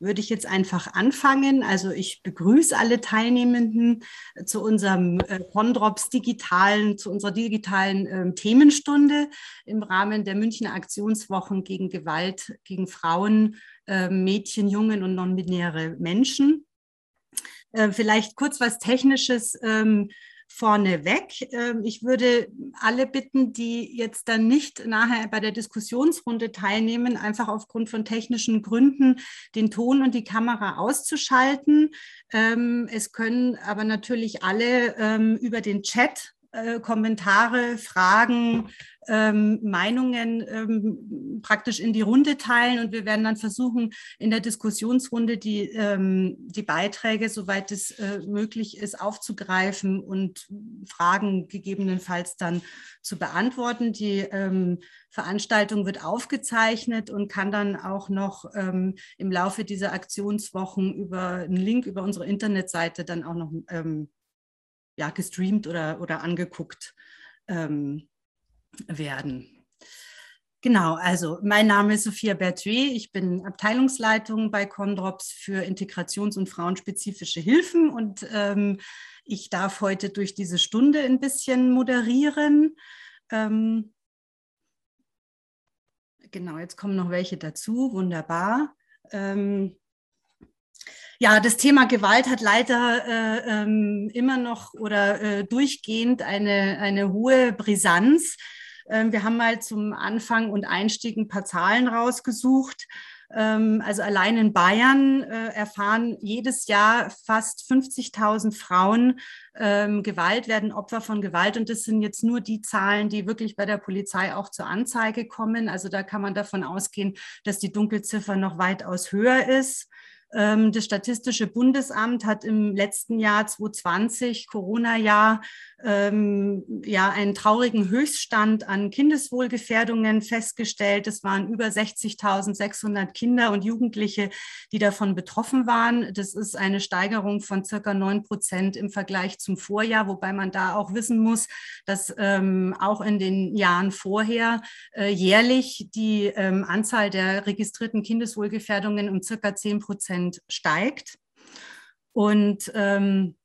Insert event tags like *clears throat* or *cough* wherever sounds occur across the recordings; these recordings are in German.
würde ich jetzt einfach anfangen. Also ich begrüße alle Teilnehmenden zu unserem äh, Condrops digitalen, zu unserer digitalen äh, Themenstunde im Rahmen der Münchner Aktionswochen gegen Gewalt gegen Frauen, äh, Mädchen, Jungen und non-binäre Menschen. Äh, vielleicht kurz was Technisches. Ähm, vorneweg. Ähm, ich würde alle bitten, die jetzt dann nicht nachher bei der Diskussionsrunde teilnehmen, einfach aufgrund von technischen Gründen den Ton und die Kamera auszuschalten. Ähm, es können aber natürlich alle ähm, über den Chat äh, Kommentare, Fragen, ähm, Meinungen ähm, praktisch in die Runde teilen. Und wir werden dann versuchen, in der Diskussionsrunde die, ähm, die Beiträge, soweit es äh, möglich ist, aufzugreifen und Fragen gegebenenfalls dann zu beantworten. Die ähm, Veranstaltung wird aufgezeichnet und kann dann auch noch ähm, im Laufe dieser Aktionswochen über einen Link über unsere Internetseite dann auch noch ähm, ja, gestreamt oder, oder angeguckt ähm, werden. Genau, also mein Name ist Sophia Berthuet. Ich bin Abteilungsleitung bei Condrops für integrations- und frauenspezifische Hilfen und ähm, ich darf heute durch diese Stunde ein bisschen moderieren. Ähm, genau, jetzt kommen noch welche dazu. Wunderbar. Ähm, ja, das Thema Gewalt hat leider äh, ähm, immer noch oder äh, durchgehend eine, eine hohe Brisanz. Ähm, wir haben mal zum Anfang und Einstieg ein paar Zahlen rausgesucht. Ähm, also allein in Bayern äh, erfahren jedes Jahr fast 50.000 Frauen ähm, Gewalt, werden Opfer von Gewalt. Und das sind jetzt nur die Zahlen, die wirklich bei der Polizei auch zur Anzeige kommen. Also da kann man davon ausgehen, dass die Dunkelziffer noch weitaus höher ist. Ähm, das Statistische Bundesamt hat im letzten Jahr 2020, Corona-Jahr, ähm, ja, einen traurigen Höchststand an Kindeswohlgefährdungen festgestellt. Es waren über 60.600 Kinder und Jugendliche, die davon betroffen waren. Das ist eine Steigerung von circa 9 Prozent im Vergleich zum Vorjahr, wobei man da auch wissen muss, dass ähm, auch in den Jahren vorher äh, jährlich die ähm, Anzahl der registrierten Kindeswohlgefährdungen um circa 10 Prozent steigt. Und ähm,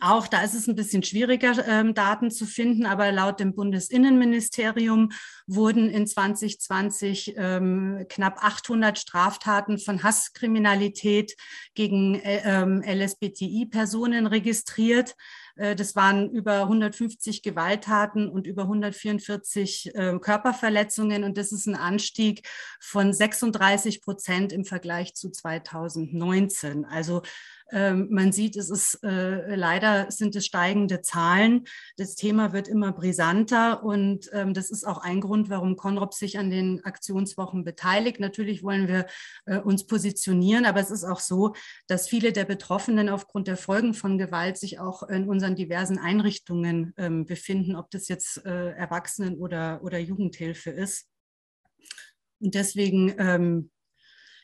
auch da ist es ein bisschen schwieriger, ähm, Daten zu finden, aber laut dem Bundesinnenministerium wurden in 2020 ähm, knapp 800 Straftaten von Hasskriminalität gegen äh, ähm, LSBTI-Personen registriert. Äh, das waren über 150 Gewalttaten und über 144 äh, Körperverletzungen. Und das ist ein Anstieg von 36 Prozent im Vergleich zu 2019. Also ähm, man sieht, es ist äh, leider sind es steigende Zahlen. Das Thema wird immer brisanter und ähm, das ist auch ein Grund, warum Konrop sich an den Aktionswochen beteiligt. Natürlich wollen wir äh, uns positionieren, aber es ist auch so, dass viele der Betroffenen aufgrund der Folgen von Gewalt sich auch in unseren diversen Einrichtungen ähm, befinden, ob das jetzt äh, Erwachsenen- oder, oder Jugendhilfe ist. Und deswegen ähm,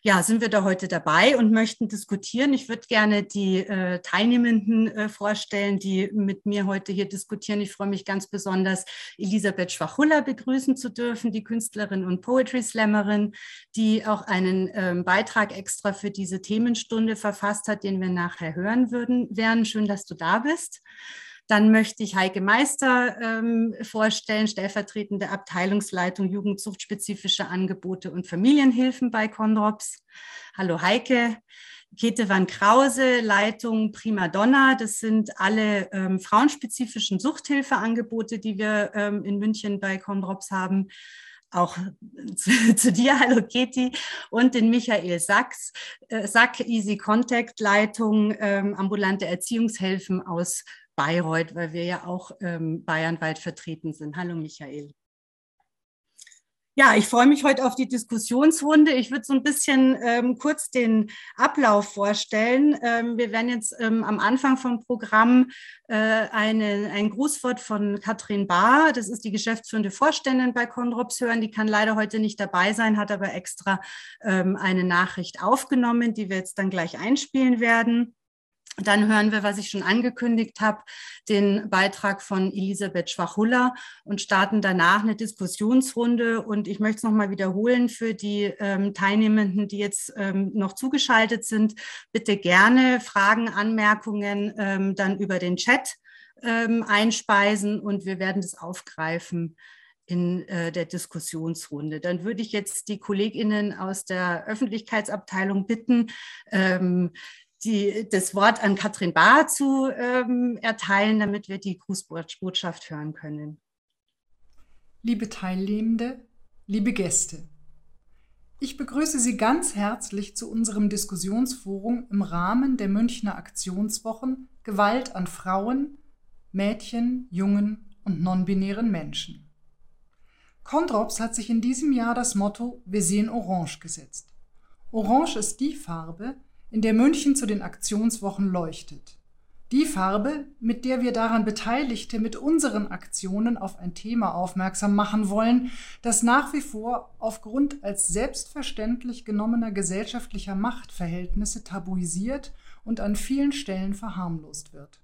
ja, sind wir da heute dabei und möchten diskutieren. Ich würde gerne die äh, Teilnehmenden äh, vorstellen, die mit mir heute hier diskutieren. Ich freue mich ganz besonders, Elisabeth Schwachulla begrüßen zu dürfen, die Künstlerin und Poetry Slammerin, die auch einen ähm, Beitrag extra für diese Themenstunde verfasst hat, den wir nachher hören würden. Werden schön, dass du da bist. Dann möchte ich Heike Meister ähm, vorstellen, stellvertretende Abteilungsleitung Jugendsuchtspezifische Angebote und Familienhilfen bei Conrops. Hallo Heike. Käthe van Krause, Leitung Prima Donna. Das sind alle ähm, frauenspezifischen Suchthilfeangebote, die wir ähm, in München bei Condrops haben. Auch *laughs* zu, zu, dir, hallo Keti, und den Michael Sachs, äh, Sack Easy Contact Leitung ähm, ambulante Erziehungshilfen aus Bayreuth, weil wir ja auch ähm, bayernweit vertreten sind. Hallo Michael. Ja, ich freue mich heute auf die Diskussionsrunde. Ich würde so ein bisschen ähm, kurz den Ablauf vorstellen. Ähm, wir werden jetzt ähm, am Anfang vom Programm äh, eine, ein Grußwort von Katrin Bahr, das ist die geschäftsführende Vorständin bei Conrops hören. Die kann leider heute nicht dabei sein, hat aber extra ähm, eine Nachricht aufgenommen, die wir jetzt dann gleich einspielen werden. Dann hören wir, was ich schon angekündigt habe, den Beitrag von Elisabeth Schwachulla und starten danach eine Diskussionsrunde. Und ich möchte es nochmal wiederholen für die ähm, Teilnehmenden, die jetzt ähm, noch zugeschaltet sind. Bitte gerne Fragen, Anmerkungen ähm, dann über den Chat ähm, einspeisen und wir werden das aufgreifen in äh, der Diskussionsrunde. Dann würde ich jetzt die Kolleginnen aus der Öffentlichkeitsabteilung bitten, ähm, die, das Wort an Katrin Bahr zu ähm, erteilen, damit wir die Grußbotschaft hören können. Liebe Teilnehmende, liebe Gäste, ich begrüße Sie ganz herzlich zu unserem Diskussionsforum im Rahmen der Münchner Aktionswochen Gewalt an Frauen, Mädchen, Jungen und non-binären Menschen. Condrops hat sich in diesem Jahr das Motto Wir sehen Orange gesetzt. Orange ist die Farbe, in der München zu den Aktionswochen leuchtet. Die Farbe, mit der wir daran Beteiligte mit unseren Aktionen auf ein Thema aufmerksam machen wollen, das nach wie vor aufgrund als selbstverständlich genommener gesellschaftlicher Machtverhältnisse tabuisiert und an vielen Stellen verharmlost wird.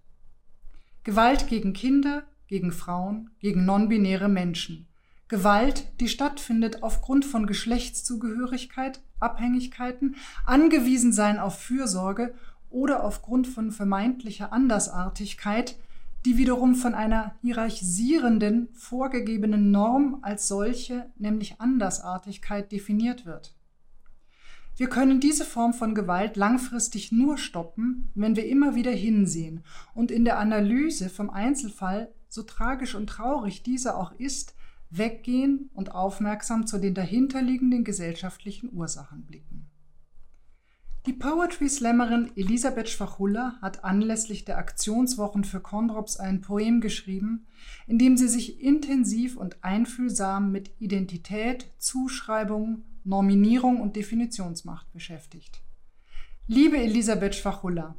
Gewalt gegen Kinder, gegen Frauen, gegen non-binäre Menschen. Gewalt, die stattfindet aufgrund von Geschlechtszugehörigkeit, Abhängigkeiten, angewiesen sein auf Fürsorge oder aufgrund von vermeintlicher Andersartigkeit, die wiederum von einer hierarchisierenden, vorgegebenen Norm als solche, nämlich Andersartigkeit, definiert wird. Wir können diese Form von Gewalt langfristig nur stoppen, wenn wir immer wieder hinsehen und in der Analyse vom Einzelfall, so tragisch und traurig dieser auch ist, weggehen und aufmerksam zu den dahinterliegenden gesellschaftlichen Ursachen blicken. Die Poetry Slammerin Elisabeth Schwachulla hat anlässlich der Aktionswochen für Kondrops ein Poem geschrieben, in dem sie sich intensiv und einfühlsam mit Identität, Zuschreibung, Nominierung und Definitionsmacht beschäftigt. Liebe Elisabeth Schwachulla,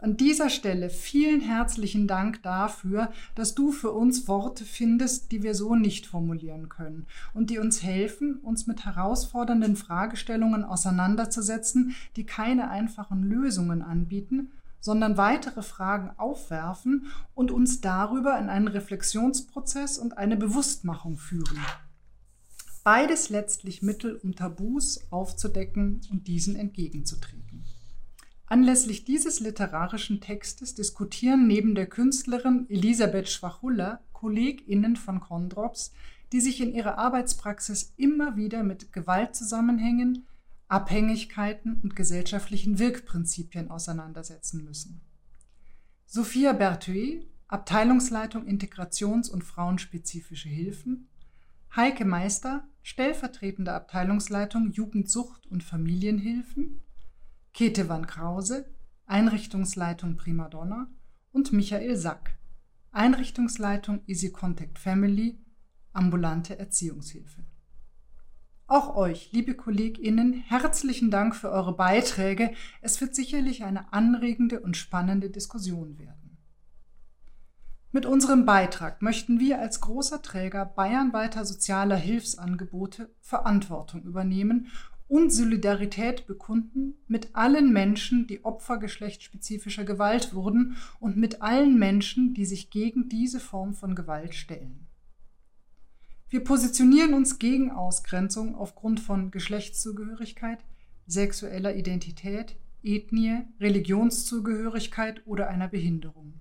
an dieser Stelle vielen herzlichen Dank dafür, dass du für uns Worte findest, die wir so nicht formulieren können und die uns helfen, uns mit herausfordernden Fragestellungen auseinanderzusetzen, die keine einfachen Lösungen anbieten, sondern weitere Fragen aufwerfen und uns darüber in einen Reflexionsprozess und eine Bewusstmachung führen. Beides letztlich Mittel, um Tabus aufzudecken und diesen entgegenzutreten. Anlässlich dieses literarischen Textes diskutieren neben der Künstlerin Elisabeth Schwachulla KollegInnen von Kondrops, die sich in ihrer Arbeitspraxis immer wieder mit Gewaltzusammenhängen, Abhängigkeiten und gesellschaftlichen Wirkprinzipien auseinandersetzen müssen. Sophia Berthuet, Abteilungsleitung Integrations- und Frauenspezifische Hilfen, Heike Meister, stellvertretende Abteilungsleitung Jugendsucht und Familienhilfen, Käthe van Krause, Einrichtungsleitung Primadonna und Michael Sack, Einrichtungsleitung Easy Contact Family, ambulante Erziehungshilfe. Auch euch, liebe KollegInnen, herzlichen Dank für eure Beiträge. Es wird sicherlich eine anregende und spannende Diskussion werden. Mit unserem Beitrag möchten wir als großer Träger bayernweiter sozialer Hilfsangebote Verantwortung übernehmen und Solidarität bekunden mit allen Menschen, die Opfer geschlechtsspezifischer Gewalt wurden und mit allen Menschen, die sich gegen diese Form von Gewalt stellen. Wir positionieren uns gegen Ausgrenzung aufgrund von Geschlechtszugehörigkeit, sexueller Identität, Ethnie, Religionszugehörigkeit oder einer Behinderung.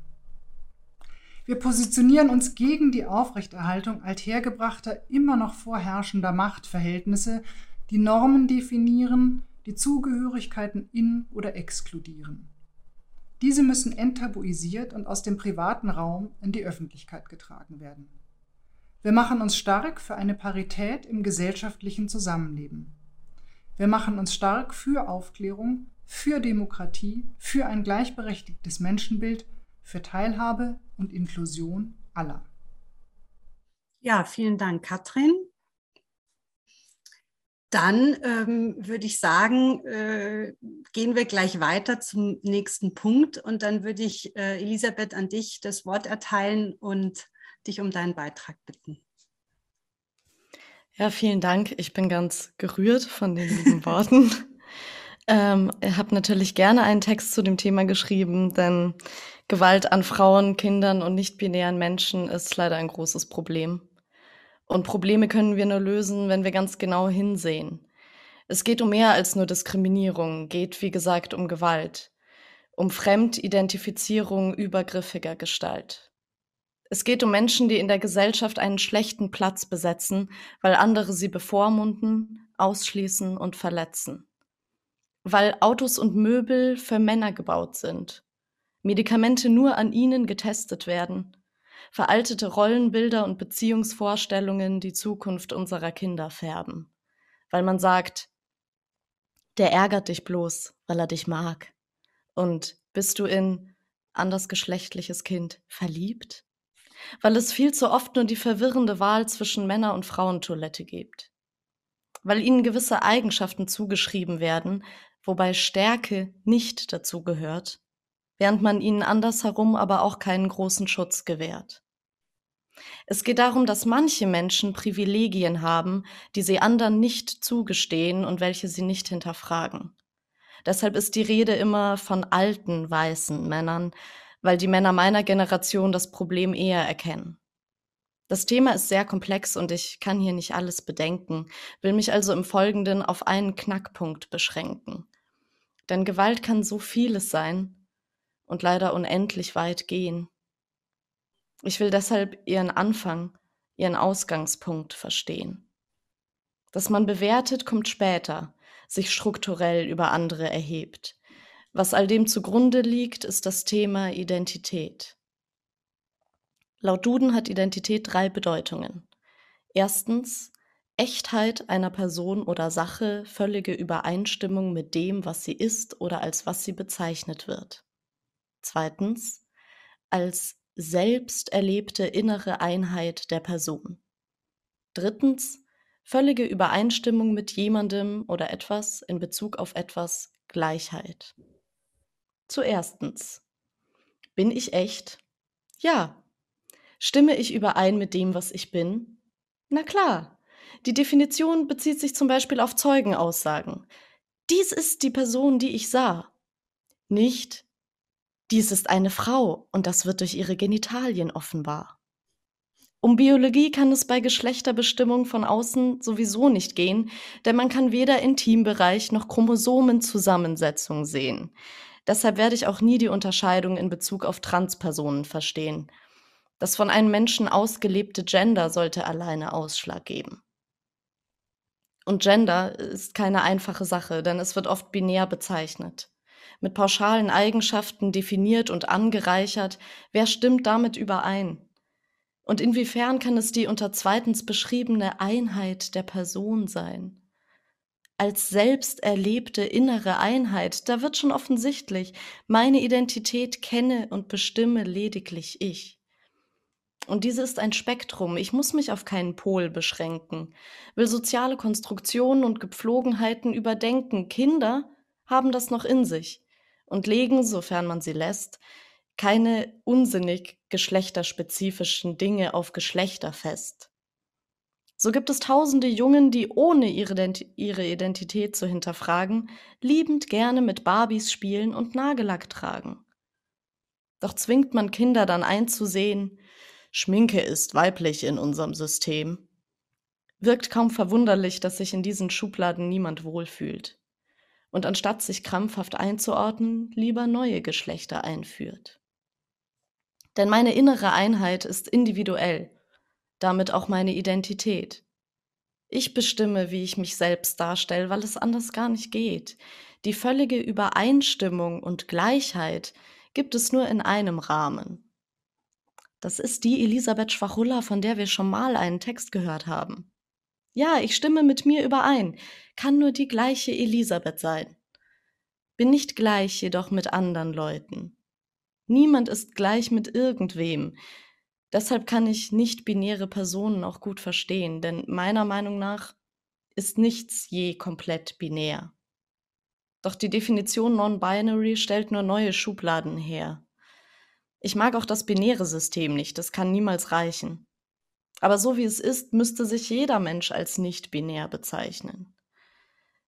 Wir positionieren uns gegen die Aufrechterhaltung althergebrachter, immer noch vorherrschender Machtverhältnisse die Normen definieren, die Zugehörigkeiten in- oder exkludieren. Diese müssen enttabuisiert und aus dem privaten Raum in die Öffentlichkeit getragen werden. Wir machen uns stark für eine Parität im gesellschaftlichen Zusammenleben. Wir machen uns stark für Aufklärung, für Demokratie, für ein gleichberechtigtes Menschenbild, für Teilhabe und Inklusion aller. Ja, vielen Dank, Katrin. Dann ähm, würde ich sagen, äh, gehen wir gleich weiter zum nächsten Punkt und dann würde ich äh, Elisabeth an dich das Wort erteilen und dich um deinen Beitrag bitten. Ja, vielen Dank. Ich bin ganz gerührt von den lieben *laughs* Worten. Ähm, ich habe natürlich gerne einen Text zu dem Thema geschrieben, denn Gewalt an Frauen, Kindern und nicht-binären Menschen ist leider ein großes Problem. Und Probleme können wir nur lösen, wenn wir ganz genau hinsehen. Es geht um mehr als nur Diskriminierung, geht wie gesagt um Gewalt, um Fremdidentifizierung übergriffiger Gestalt. Es geht um Menschen, die in der Gesellschaft einen schlechten Platz besetzen, weil andere sie bevormunden, ausschließen und verletzen. Weil Autos und Möbel für Männer gebaut sind, Medikamente nur an ihnen getestet werden, veraltete Rollenbilder und Beziehungsvorstellungen die Zukunft unserer Kinder färben. Weil man sagt, der ärgert dich bloß, weil er dich mag. Und bist du in andersgeschlechtliches Kind verliebt? Weil es viel zu oft nur die verwirrende Wahl zwischen Männer- und Frauentoilette gibt. Weil ihnen gewisse Eigenschaften zugeschrieben werden, wobei Stärke nicht dazu gehört, während man ihnen andersherum aber auch keinen großen Schutz gewährt. Es geht darum, dass manche Menschen Privilegien haben, die sie anderen nicht zugestehen und welche sie nicht hinterfragen. Deshalb ist die Rede immer von alten weißen Männern, weil die Männer meiner Generation das Problem eher erkennen. Das Thema ist sehr komplex und ich kann hier nicht alles bedenken, will mich also im Folgenden auf einen Knackpunkt beschränken. Denn Gewalt kann so vieles sein und leider unendlich weit gehen. Ich will deshalb ihren Anfang, ihren Ausgangspunkt verstehen. Dass man bewertet, kommt später, sich strukturell über andere erhebt. Was all dem zugrunde liegt, ist das Thema Identität. Laut Duden hat Identität drei Bedeutungen. Erstens Echtheit einer Person oder Sache, völlige Übereinstimmung mit dem, was sie ist oder als was sie bezeichnet wird. Zweitens als selbst erlebte innere Einheit der Person. Drittens völlige Übereinstimmung mit jemandem oder etwas in Bezug auf etwas Gleichheit. Zuerstens. Bin ich echt? Ja. Stimme ich überein mit dem, was ich bin? Na klar. Die Definition bezieht sich zum Beispiel auf Zeugenaussagen. Dies ist die Person, die ich sah. Nicht, dies ist eine Frau und das wird durch ihre Genitalien offenbar. Um Biologie kann es bei Geschlechterbestimmung von außen sowieso nicht gehen, denn man kann weder Intimbereich noch Chromosomenzusammensetzung sehen. Deshalb werde ich auch nie die Unterscheidung in Bezug auf Transpersonen verstehen. Das von einem Menschen ausgelebte Gender sollte alleine Ausschlag geben. Und Gender ist keine einfache Sache, denn es wird oft binär bezeichnet. Mit pauschalen Eigenschaften definiert und angereichert, wer stimmt damit überein? Und inwiefern kann es die unter zweitens beschriebene Einheit der Person sein? Als selbst erlebte innere Einheit, da wird schon offensichtlich, meine Identität kenne und bestimme lediglich ich. Und diese ist ein Spektrum. Ich muss mich auf keinen Pol beschränken, will soziale Konstruktionen und Gepflogenheiten überdenken. Kinder haben das noch in sich und legen, sofern man sie lässt, keine unsinnig geschlechterspezifischen Dinge auf Geschlechter fest. So gibt es tausende Jungen, die ohne ihre, Identität zu hinterfragen, liebend gerne mit Barbies spielen und Nagellack tragen. Doch zwingt man Kinder dann einzusehen, Schminke ist weiblich in unserem System. Wirkt kaum verwunderlich, dass sich in diesen Schubladen niemand wohlfühlt und anstatt sich krampfhaft einzuordnen, lieber neue Geschlechter einführt. Denn meine innere Einheit ist individuell, damit auch meine Identität. Ich bestimme, wie ich mich selbst darstelle, weil es anders gar nicht geht. Die völlige Übereinstimmung und Gleichheit gibt es nur in einem Rahmen. Das ist die Elisabeth Schwachulla, von der wir schon mal einen Text gehört haben. Ja, ich stimme mit mir überein, kann nur die gleiche Elisabeth sein. Bin nicht gleich jedoch mit anderen Leuten. Niemand ist gleich mit irgendwem. Deshalb kann ich nicht-binäre Personen auch gut verstehen, denn meiner Meinung nach ist nichts je komplett binär. Doch die Definition non-binary stellt nur neue Schubladen her. Ich mag auch das binäre System nicht, das kann niemals reichen. Aber so wie es ist, müsste sich jeder Mensch als nicht binär bezeichnen.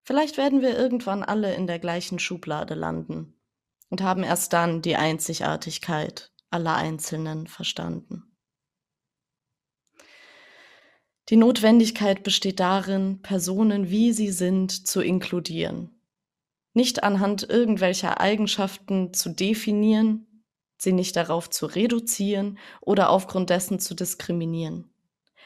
Vielleicht werden wir irgendwann alle in der gleichen Schublade landen und haben erst dann die Einzigartigkeit aller Einzelnen verstanden. Die Notwendigkeit besteht darin, Personen, wie sie sind, zu inkludieren. Nicht anhand irgendwelcher Eigenschaften zu definieren, sie nicht darauf zu reduzieren oder aufgrund dessen zu diskriminieren.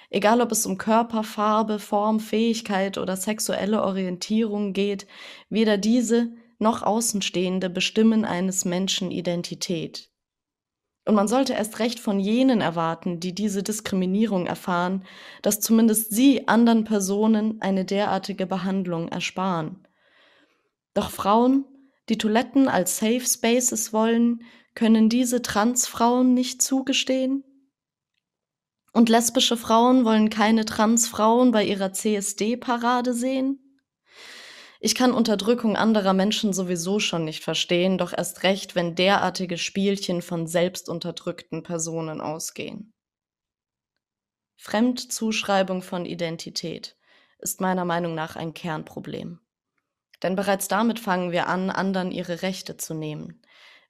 Egal ob es um Körper, Farbe, Form, Fähigkeit oder sexuelle Orientierung geht, weder diese noch Außenstehende bestimmen eines Menschen Identität. Und man sollte erst recht von jenen erwarten, die diese Diskriminierung erfahren, dass zumindest sie anderen Personen eine derartige Behandlung ersparen. Doch Frauen, die Toiletten als Safe Spaces wollen, können diese Transfrauen nicht zugestehen? Und lesbische Frauen wollen keine Transfrauen bei ihrer CSD-Parade sehen? Ich kann Unterdrückung anderer Menschen sowieso schon nicht verstehen, doch erst recht, wenn derartige Spielchen von selbstunterdrückten Personen ausgehen. Fremdzuschreibung von Identität ist meiner Meinung nach ein Kernproblem. Denn bereits damit fangen wir an, anderen ihre Rechte zu nehmen.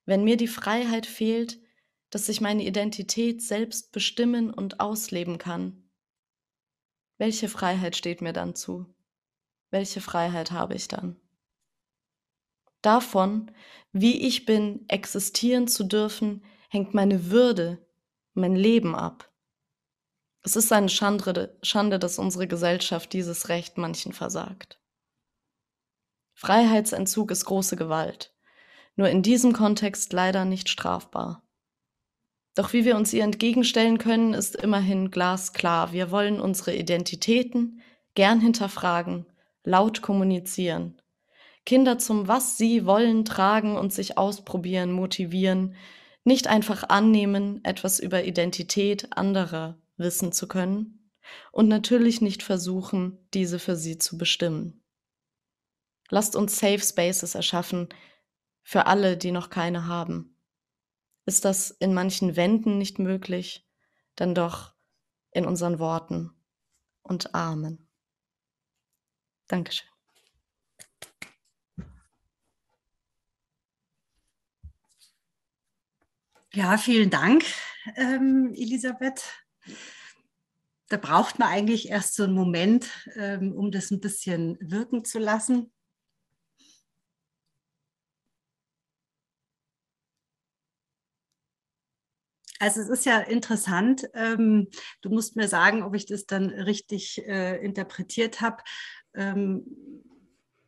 Wenn mir die Freiheit fehlt, dass ich meine Identität selbst bestimmen und ausleben kann, welche Freiheit steht mir dann zu? welche Freiheit habe ich dann? Davon, wie ich bin, existieren zu dürfen, hängt meine Würde, mein Leben ab. Es ist eine Schande, Schande, dass unsere Gesellschaft dieses Recht manchen versagt. Freiheitsentzug ist große Gewalt, nur in diesem Kontext leider nicht strafbar. Doch wie wir uns ihr entgegenstellen können, ist immerhin glasklar. Wir wollen unsere Identitäten gern hinterfragen laut kommunizieren. Kinder zum Was sie wollen tragen und sich ausprobieren, motivieren, nicht einfach annehmen, etwas über Identität anderer wissen zu können und natürlich nicht versuchen, diese für sie zu bestimmen. Lasst uns Safe Spaces erschaffen für alle, die noch keine haben. Ist das in manchen Wänden nicht möglich, dann doch in unseren Worten und Armen. Dankeschön. Ja, vielen Dank, ähm, Elisabeth. Da braucht man eigentlich erst so einen Moment, ähm, um das ein bisschen wirken zu lassen. Also es ist ja interessant. Ähm, du musst mir sagen, ob ich das dann richtig äh, interpretiert habe ähm,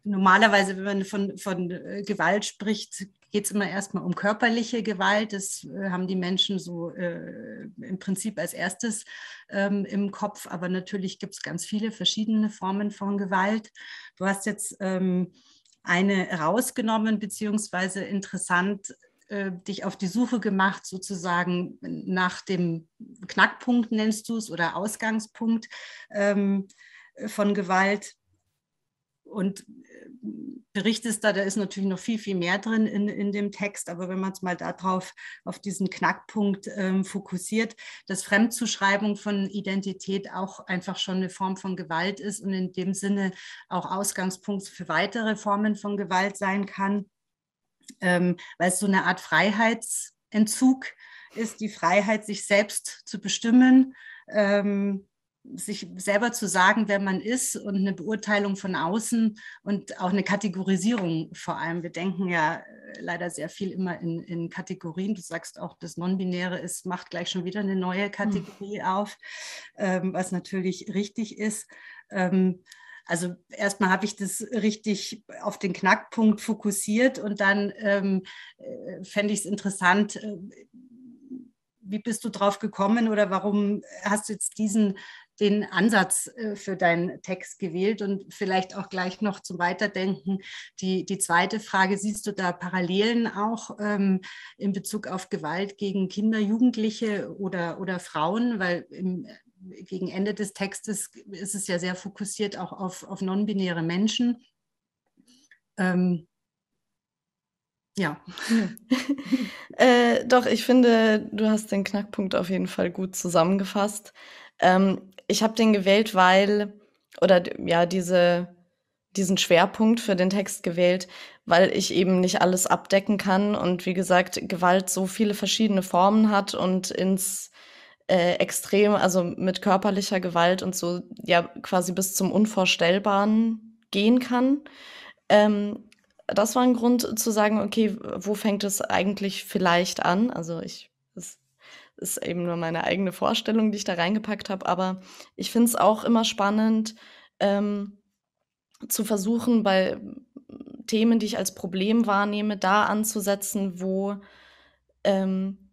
normalerweise, wenn man von, von äh, Gewalt spricht, geht es immer erstmal um körperliche Gewalt. Das äh, haben die Menschen so äh, im Prinzip als erstes ähm, im Kopf. Aber natürlich gibt es ganz viele verschiedene Formen von Gewalt. Du hast jetzt ähm, eine rausgenommen, beziehungsweise interessant äh, dich auf die Suche gemacht, sozusagen nach dem Knackpunkt, nennst du es, oder Ausgangspunkt ähm, von Gewalt. Und äh, berichtest da, da ist natürlich noch viel, viel mehr drin in, in dem Text, aber wenn man es mal darauf, auf diesen Knackpunkt ähm, fokussiert, dass Fremdzuschreibung von Identität auch einfach schon eine Form von Gewalt ist und in dem Sinne auch Ausgangspunkt für weitere Formen von Gewalt sein kann, ähm, weil es so eine Art Freiheitsentzug ist, die Freiheit, sich selbst zu bestimmen. Ähm, sich selber zu sagen, wer man ist und eine Beurteilung von außen und auch eine Kategorisierung vor allem. Wir denken ja äh, leider sehr viel immer in, in Kategorien. Du sagst auch, das Non-Binäre ist, macht gleich schon wieder eine neue hm. Kategorie mhm. auf, ähm, was natürlich richtig ist. Ähm, also erstmal habe ich das richtig auf den Knackpunkt fokussiert und dann ähm, äh, fände ich es interessant, äh, wie bist du drauf gekommen oder warum hast du jetzt diesen den Ansatz äh, für deinen Text gewählt und vielleicht auch gleich noch zum Weiterdenken. Die, die zweite Frage, siehst du da Parallelen auch ähm, in Bezug auf Gewalt gegen Kinder, Jugendliche oder, oder Frauen? Weil im, gegen Ende des Textes ist es ja sehr fokussiert auch auf, auf non-binäre Menschen. Ähm, ja. *laughs* äh, doch, ich finde, du hast den Knackpunkt auf jeden Fall gut zusammengefasst. Ähm, ich habe den gewählt, weil, oder ja, diese diesen Schwerpunkt für den Text gewählt, weil ich eben nicht alles abdecken kann und wie gesagt, Gewalt so viele verschiedene Formen hat und ins äh, Extrem, also mit körperlicher Gewalt und so, ja, quasi bis zum Unvorstellbaren gehen kann. Ähm, das war ein Grund zu sagen, okay, wo fängt es eigentlich vielleicht an? Also ich, es ist eben nur meine eigene Vorstellung, die ich da reingepackt habe, aber ich finde es auch immer spannend, ähm, zu versuchen, bei Themen, die ich als Problem wahrnehme, da anzusetzen, wo, ähm,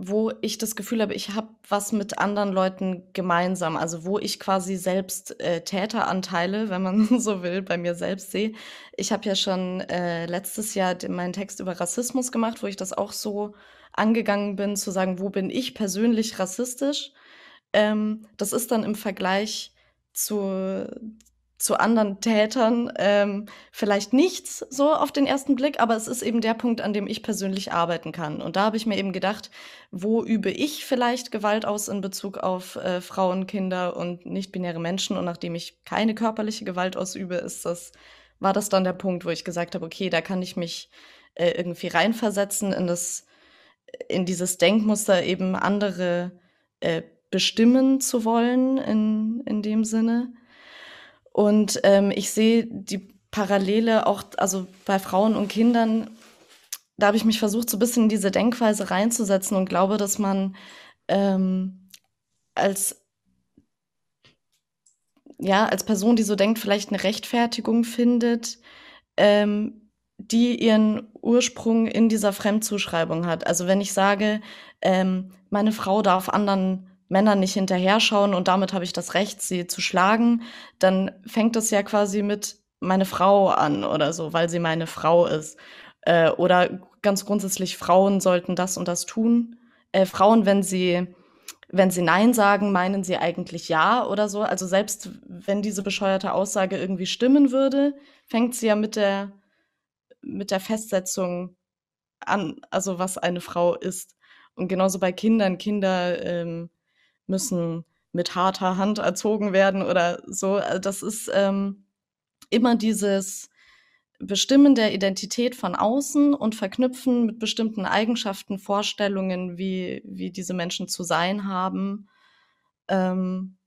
wo ich das Gefühl habe, ich habe was mit anderen Leuten gemeinsam. Also wo ich quasi selbst äh, Täteranteile, wenn man *laughs* so will, bei mir selbst sehe. Ich habe ja schon äh, letztes Jahr meinen Text über Rassismus gemacht, wo ich das auch so angegangen bin, zu sagen, wo bin ich persönlich rassistisch. Ähm, das ist dann im Vergleich zu, zu anderen Tätern ähm, vielleicht nichts so auf den ersten Blick, aber es ist eben der Punkt, an dem ich persönlich arbeiten kann. Und da habe ich mir eben gedacht, wo übe ich vielleicht Gewalt aus in Bezug auf äh, Frauen, Kinder und nicht-binäre Menschen? Und nachdem ich keine körperliche Gewalt ausübe, ist das, war das dann der Punkt, wo ich gesagt habe, okay, da kann ich mich äh, irgendwie reinversetzen in das, in dieses Denkmuster eben andere äh, bestimmen zu wollen in, in dem Sinne. Und ähm, ich sehe die Parallele auch, also bei Frauen und Kindern, da habe ich mich versucht, so ein bisschen in diese Denkweise reinzusetzen und glaube, dass man ähm, als ja, als Person, die so denkt, vielleicht eine Rechtfertigung findet, ähm, die ihren Ursprung in dieser Fremdzuschreibung hat. Also wenn ich sage, ähm, meine Frau darf anderen Männern nicht hinterher schauen und damit habe ich das Recht, sie zu schlagen, dann fängt das ja quasi mit meine Frau an oder so, weil sie meine Frau ist. Äh, oder ganz grundsätzlich, Frauen sollten das und das tun. Äh, Frauen, wenn sie, wenn sie Nein sagen, meinen sie eigentlich Ja oder so. Also selbst wenn diese bescheuerte Aussage irgendwie stimmen würde, fängt sie ja mit der, mit der Festsetzung an, also was eine Frau ist. Und genauso bei Kindern. Kinder ähm, müssen mit harter Hand erzogen werden oder so. Also das ist ähm, immer dieses Bestimmen der Identität von außen und verknüpfen mit bestimmten Eigenschaften, Vorstellungen, wie, wie diese Menschen zu sein haben. Ähm,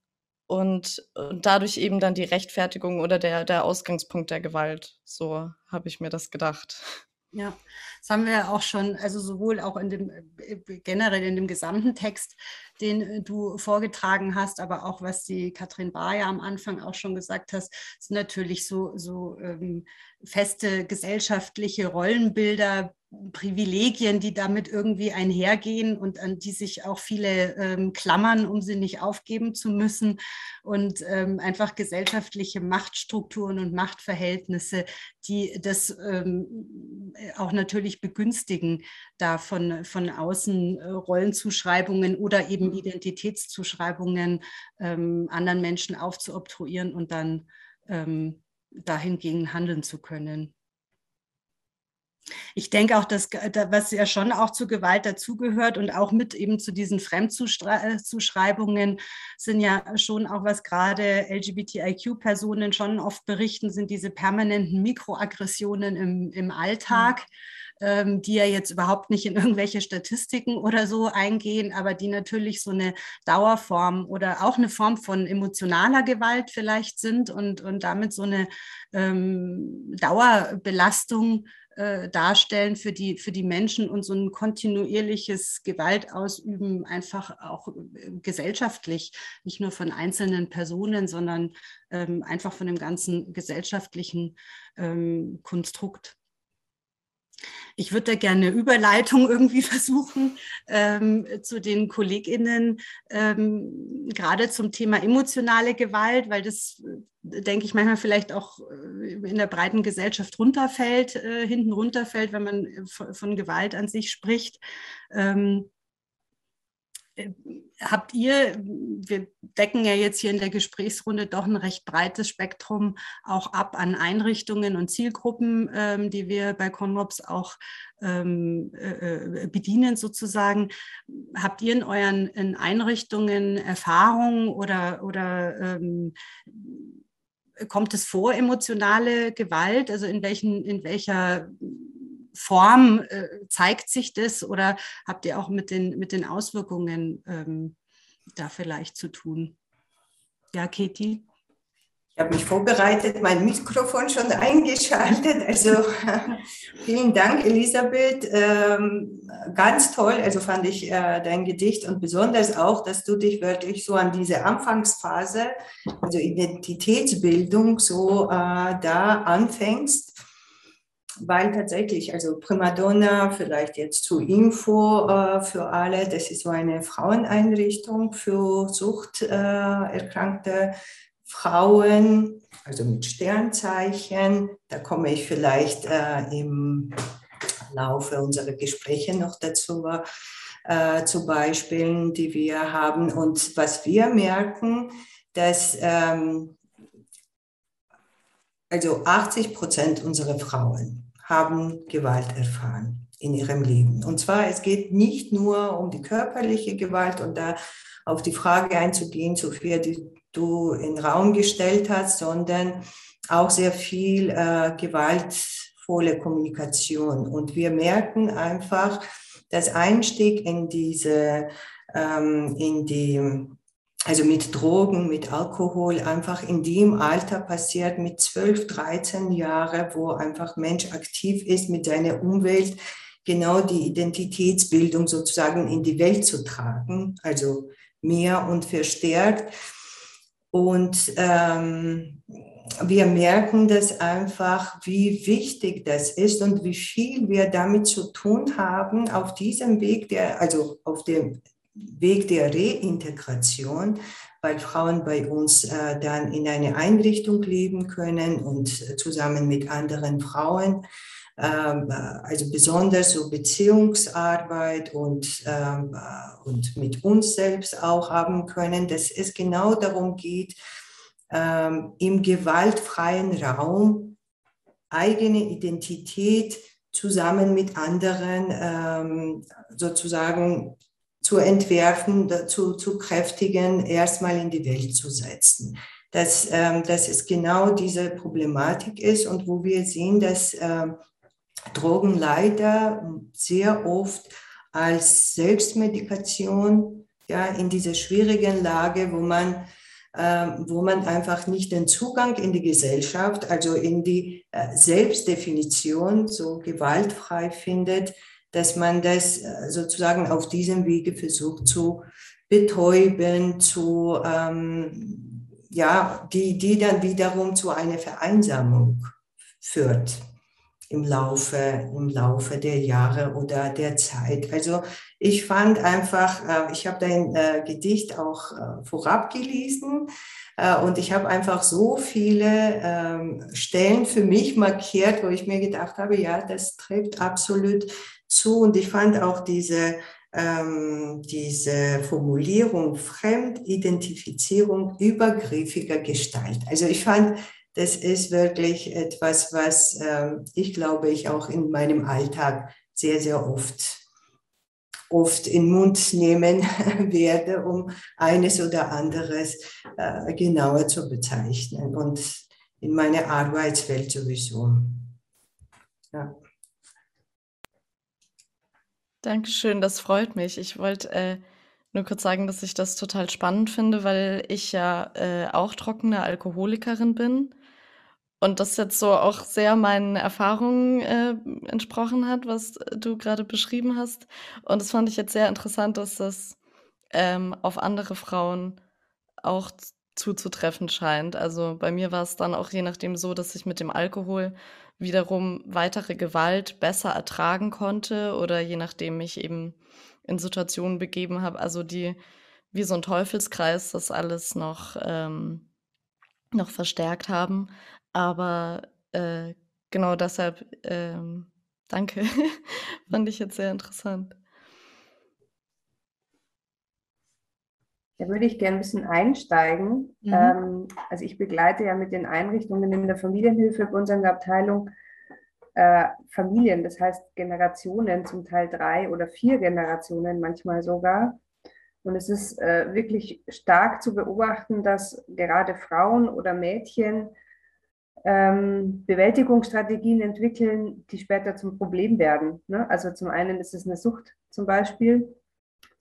und, und dadurch eben dann die Rechtfertigung oder der, der Ausgangspunkt der Gewalt. So habe ich mir das gedacht. Ja, das haben wir auch schon, also sowohl auch in dem äh, generell in dem gesamten Text, den äh, du vorgetragen hast, aber auch was die Katrin Bayer am Anfang auch schon gesagt hast, sind natürlich so, so ähm, feste gesellschaftliche Rollenbilder, Privilegien, die damit irgendwie einhergehen und an die sich auch viele ähm, klammern, um sie nicht aufgeben zu müssen. Und ähm, einfach gesellschaftliche Machtstrukturen und Machtverhältnisse, die das ähm, auch natürlich begünstigen, da von, von außen äh, Rollenzuschreibungen oder eben mhm. Identitätszuschreibungen ähm, anderen Menschen aufzuobtruieren und dann ähm, dahingegen handeln zu können. Ich denke auch, dass was ja schon auch zu Gewalt dazugehört und auch mit eben zu diesen Fremdzuschreibungen sind ja schon auch, was gerade LGBTIQ-Personen schon oft berichten, sind diese permanenten Mikroaggressionen im, im Alltag. Mhm die ja jetzt überhaupt nicht in irgendwelche Statistiken oder so eingehen, aber die natürlich so eine Dauerform oder auch eine Form von emotionaler Gewalt vielleicht sind und, und damit so eine ähm, Dauerbelastung äh, darstellen für die, für die Menschen und so ein kontinuierliches Gewaltausüben einfach auch äh, gesellschaftlich, nicht nur von einzelnen Personen, sondern ähm, einfach von dem ganzen gesellschaftlichen ähm, Konstrukt. Ich würde da gerne eine Überleitung irgendwie *laughs* versuchen ähm, zu den KollegInnen, ähm, gerade zum Thema emotionale Gewalt, weil das, äh, denke ich, manchmal vielleicht auch äh, in der breiten Gesellschaft runterfällt, äh, hinten runterfällt, wenn man äh, von Gewalt an sich spricht. Ähm, habt ihr, wir decken ja jetzt hier in der Gesprächsrunde doch ein recht breites Spektrum auch ab an Einrichtungen und Zielgruppen, ähm, die wir bei Conrops auch ähm, äh, bedienen sozusagen. Habt ihr in euren in Einrichtungen Erfahrungen oder, oder ähm, kommt es vor, emotionale Gewalt? Also in, welchen, in welcher Form äh, zeigt sich das oder habt ihr auch mit den, mit den Auswirkungen ähm, da vielleicht zu tun? Ja, Katie? Ich habe mich vorbereitet, mein Mikrofon schon eingeschaltet. Also *laughs* vielen Dank, Elisabeth. Ähm, ganz toll. Also fand ich äh, dein Gedicht und besonders auch, dass du dich wirklich so an diese Anfangsphase, also Identitätsbildung, so äh, da anfängst weil tatsächlich, also Primadonna, vielleicht jetzt zur Info äh, für alle, das ist so eine Fraueneinrichtung für suchterkrankte äh, Frauen, also mit Sternzeichen. Da komme ich vielleicht äh, im Laufe unserer Gespräche noch dazu äh, zu Beispielen, die wir haben. Und was wir merken, dass ähm, also 80 Prozent unserer Frauen haben Gewalt erfahren in ihrem Leben. Und zwar, es geht nicht nur um die körperliche Gewalt und da auf die Frage einzugehen, Sophia, die du in den Raum gestellt hast, sondern auch sehr viel äh, gewaltvolle Kommunikation. Und wir merken einfach, dass Einstieg in diese, ähm, in die also mit Drogen, mit Alkohol, einfach in dem Alter passiert mit 12, 13 Jahren, wo einfach Mensch aktiv ist mit seiner Umwelt, genau die Identitätsbildung sozusagen in die Welt zu tragen, also mehr und verstärkt. Und ähm, wir merken das einfach, wie wichtig das ist und wie viel wir damit zu tun haben auf diesem Weg, der, also auf dem Weg der Reintegration, weil Frauen bei uns äh, dann in eine Einrichtung leben können und äh, zusammen mit anderen Frauen, ähm, äh, also besonders so Beziehungsarbeit und, ähm, äh, und mit uns selbst auch haben können, dass es genau darum geht, ähm, im gewaltfreien Raum eigene Identität zusammen mit anderen sozusagen zu entwerfen, zu, zu kräftigen, erstmal in die Welt zu setzen. Dass, ähm, dass es genau diese Problematik ist und wo wir sehen, dass ähm, Drogen leider sehr oft als Selbstmedikation ja, in dieser schwierigen Lage, wo man, äh, wo man einfach nicht den Zugang in die Gesellschaft, also in die äh, Selbstdefinition so gewaltfrei findet, dass man das äh, sozusagen auf diesem Wege versucht zu betäuben, zu, ähm, ja, die, die dann wiederum zu einer Vereinsamung führt im Laufe, im Laufe der Jahre oder der Zeit. Also ich fand einfach, äh, ich habe dein äh, Gedicht auch vorab gelesen und ich habe einfach so viele ähm, Stellen für mich markiert, wo ich mir gedacht habe, ja, das trifft absolut zu. Und ich fand auch diese, ähm, diese Formulierung Fremdidentifizierung übergriffiger Gestalt. Also ich fand, das ist wirklich etwas, was äh, ich glaube ich auch in meinem Alltag sehr, sehr oft oft in den Mund nehmen *laughs* werde, um eines oder anderes äh, genauer zu bezeichnen und in meiner Arbeitswelt sowieso. Ja. Dankeschön, das freut mich. Ich wollte äh, nur kurz sagen, dass ich das total spannend finde, weil ich ja äh, auch trockene Alkoholikerin bin und das jetzt so auch sehr meinen Erfahrungen äh, entsprochen hat, was du gerade beschrieben hast. Und das fand ich jetzt sehr interessant, dass das ähm, auf andere Frauen auch zuzutreffen scheint. Also bei mir war es dann auch je nachdem so, dass ich mit dem Alkohol wiederum weitere Gewalt besser ertragen konnte oder je nachdem mich eben in Situationen begeben habe, also die wie so ein Teufelskreis das alles noch, ähm, noch verstärkt haben. Aber äh, genau deshalb ähm, danke, *laughs* fand ich jetzt sehr interessant. Da würde ich gerne ein bisschen einsteigen. Mhm. Ähm, also ich begleite ja mit den Einrichtungen in der Familienhilfe bei unserer Abteilung äh, Familien, das heißt Generationen, zum Teil drei oder vier Generationen manchmal sogar. Und es ist äh, wirklich stark zu beobachten, dass gerade Frauen oder Mädchen ähm, Bewältigungsstrategien entwickeln, die später zum Problem werden. Ne? Also zum einen ist es eine Sucht zum Beispiel.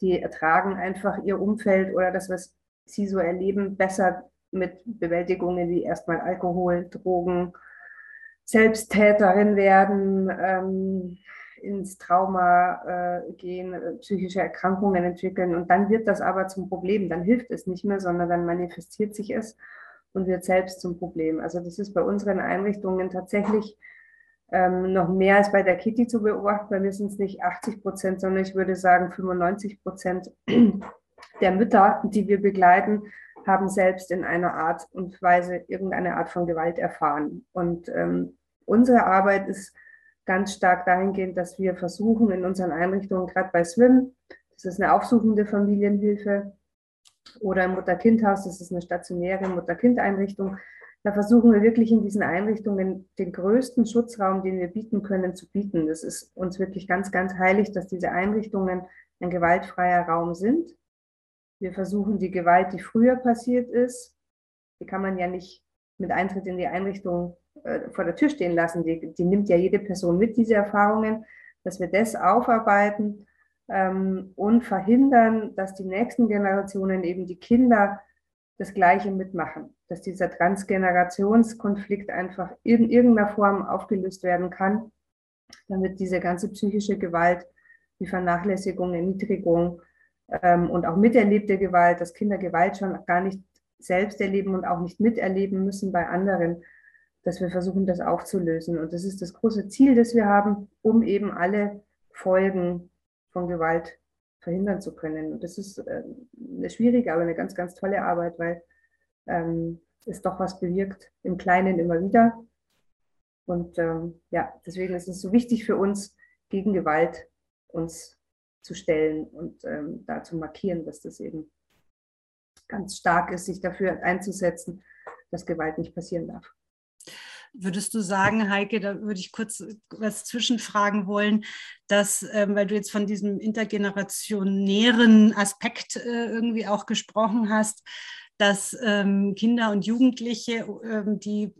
Die ertragen einfach ihr Umfeld oder das, was sie so erleben, besser mit Bewältigungen wie erstmal Alkohol, Drogen, Selbsttäterin werden, ähm, ins Trauma äh, gehen, äh, psychische Erkrankungen entwickeln. Und dann wird das aber zum Problem. Dann hilft es nicht mehr, sondern dann manifestiert sich es und wird selbst zum Problem. Also das ist bei unseren Einrichtungen tatsächlich ähm, noch mehr als bei der Kitty zu beobachten. Bei mir sind es nicht 80 Prozent, sondern ich würde sagen 95 Prozent *clears throat* der Mütter, die wir begleiten, haben selbst in einer Art und Weise irgendeine Art von Gewalt erfahren. Und ähm, unsere Arbeit ist ganz stark dahingehend, dass wir versuchen in unseren Einrichtungen, gerade bei Swim, das ist eine aufsuchende Familienhilfe, oder im Mutter-Kind-Haus, das ist eine stationäre Mutter-Kind-Einrichtung, da versuchen wir wirklich in diesen Einrichtungen den größten Schutzraum, den wir bieten können, zu bieten. Das ist uns wirklich ganz, ganz heilig, dass diese Einrichtungen ein gewaltfreier Raum sind. Wir versuchen die Gewalt, die früher passiert ist, die kann man ja nicht mit Eintritt in die Einrichtung äh, vor der Tür stehen lassen. Die, die nimmt ja jede Person mit, diese Erfahrungen, dass wir das aufarbeiten ähm, und verhindern, dass die nächsten Generationen, eben die Kinder, das Gleiche mitmachen. Dass dieser Transgenerationskonflikt einfach in irgendeiner Form aufgelöst werden kann, damit diese ganze psychische Gewalt, die Vernachlässigung, Erniedrigung ähm, und auch miterlebte Gewalt, dass Kinder Gewalt schon gar nicht selbst erleben und auch nicht miterleben müssen bei anderen, dass wir versuchen, das aufzulösen. Und das ist das große Ziel, das wir haben, um eben alle Folgen von Gewalt verhindern zu können. Und das ist äh, eine schwierige, aber eine ganz, ganz tolle Arbeit, weil ähm, es doch was bewirkt, im Kleinen immer wieder. Und ähm, ja, deswegen ist es so wichtig für uns, gegen Gewalt uns zu stellen und ähm, da zu markieren, dass das eben ganz stark ist, sich dafür einzusetzen, dass Gewalt nicht passieren darf. Würdest du sagen, Heike, da würde ich kurz was zwischenfragen wollen, dass, ähm, weil du jetzt von diesem intergenerationären Aspekt äh, irgendwie auch gesprochen hast, dass ähm, Kinder und Jugendliche, ähm, die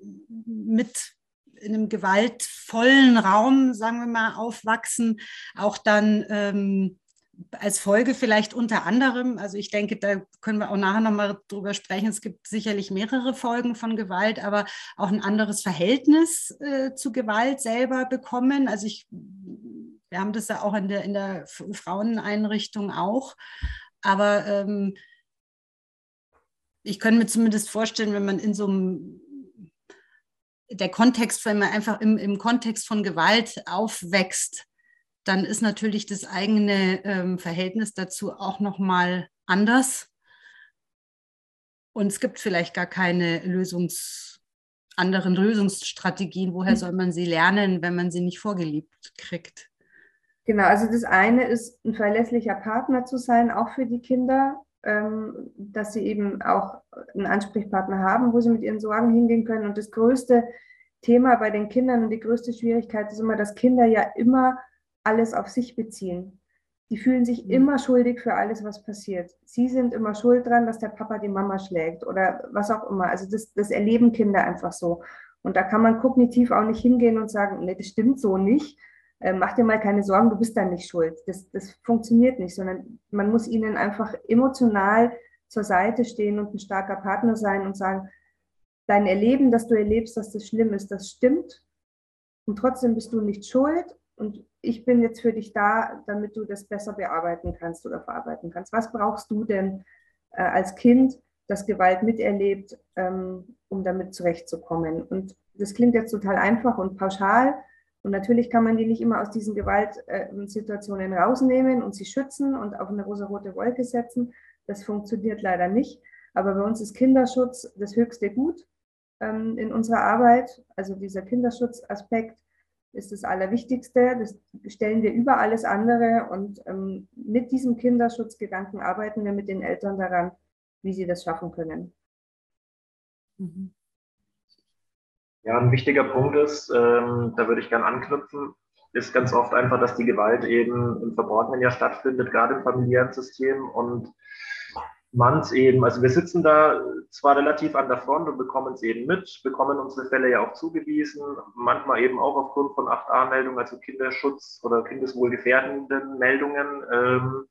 mit in einem gewaltvollen Raum, sagen wir mal, aufwachsen, auch dann ähm, als Folge vielleicht unter anderem, also ich denke, da können wir auch nachher nochmal drüber sprechen, es gibt sicherlich mehrere Folgen von Gewalt, aber auch ein anderes Verhältnis äh, zu Gewalt selber bekommen. Also ich, wir haben das ja auch in der, in der Fraueneinrichtung auch, aber ähm, ich könnte mir zumindest vorstellen, wenn man in so einem der Kontext, wenn man einfach im, im Kontext von Gewalt aufwächst, dann ist natürlich das eigene ähm, Verhältnis dazu auch nochmal anders. Und es gibt vielleicht gar keine Lösungs, anderen Lösungsstrategien. Woher soll man sie lernen, wenn man sie nicht vorgelebt kriegt? Genau, also das eine ist, ein verlässlicher Partner zu sein, auch für die Kinder, ähm, dass sie eben auch einen Ansprechpartner haben, wo sie mit ihren Sorgen hingehen können. Und das größte Thema bei den Kindern und die größte Schwierigkeit ist immer, dass Kinder ja immer alles auf sich beziehen. Die fühlen sich mhm. immer schuldig für alles, was passiert. Sie sind immer schuld dran, dass der Papa die Mama schlägt oder was auch immer. Also das, das erleben Kinder einfach so. Und da kann man kognitiv auch nicht hingehen und sagen, nee, das stimmt so nicht. Äh, mach dir mal keine Sorgen, du bist dann nicht schuld. Das, das funktioniert nicht, sondern man muss ihnen einfach emotional zur Seite stehen und ein starker Partner sein und sagen, dein Erleben, dass du erlebst, dass das schlimm ist, das stimmt. Und trotzdem bist du nicht schuld. Und ich bin jetzt für dich da, damit du das besser bearbeiten kannst oder verarbeiten kannst. Was brauchst du denn äh, als Kind, das Gewalt miterlebt, ähm, um damit zurechtzukommen? Und das klingt jetzt total einfach und pauschal. Und natürlich kann man die nicht immer aus diesen Gewaltsituationen äh, rausnehmen und sie schützen und auf eine rosarote Wolke setzen. Das funktioniert leider nicht. Aber bei uns ist Kinderschutz das höchste Gut ähm, in unserer Arbeit. Also dieser Kinderschutzaspekt ist das Allerwichtigste. Das stellen wir über alles andere. Und ähm, mit diesem Kinderschutzgedanken arbeiten wir mit den Eltern daran, wie sie das schaffen können. Mhm. Ja, ein wichtiger Punkt ist, ähm, da würde ich gerne anknüpfen, ist ganz oft einfach, dass die Gewalt eben im Verborgenen ja stattfindet, gerade im familiären System. Und man es eben, also wir sitzen da zwar relativ an der Front und bekommen es eben mit, bekommen unsere Fälle ja auch zugewiesen, manchmal eben auch aufgrund von 8a-Meldungen, also Kinderschutz oder kindeswohlgefährdenden Meldungen. Ähm,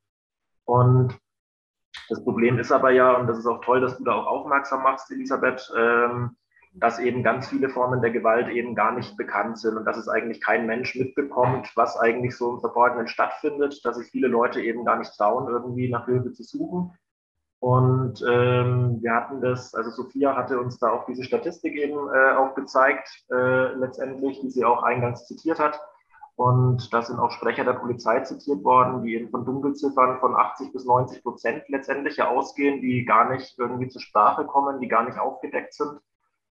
und das Problem ist aber ja, und das ist auch toll, dass du da auch aufmerksam machst, Elisabeth, ähm, dass eben ganz viele Formen der Gewalt eben gar nicht bekannt sind und dass es eigentlich kein Mensch mitbekommt, was eigentlich so im Verborgenen stattfindet, dass sich viele Leute eben gar nicht trauen, irgendwie nach Hilfe zu suchen. Und ähm, wir hatten das, also Sophia hatte uns da auch diese Statistik eben äh, auch gezeigt, äh, letztendlich, die sie auch eingangs zitiert hat. Und da sind auch Sprecher der Polizei zitiert worden, die eben von Dunkelziffern von 80 bis 90 Prozent letztendlich ja ausgehen, die gar nicht irgendwie zur Sprache kommen, die gar nicht aufgedeckt sind.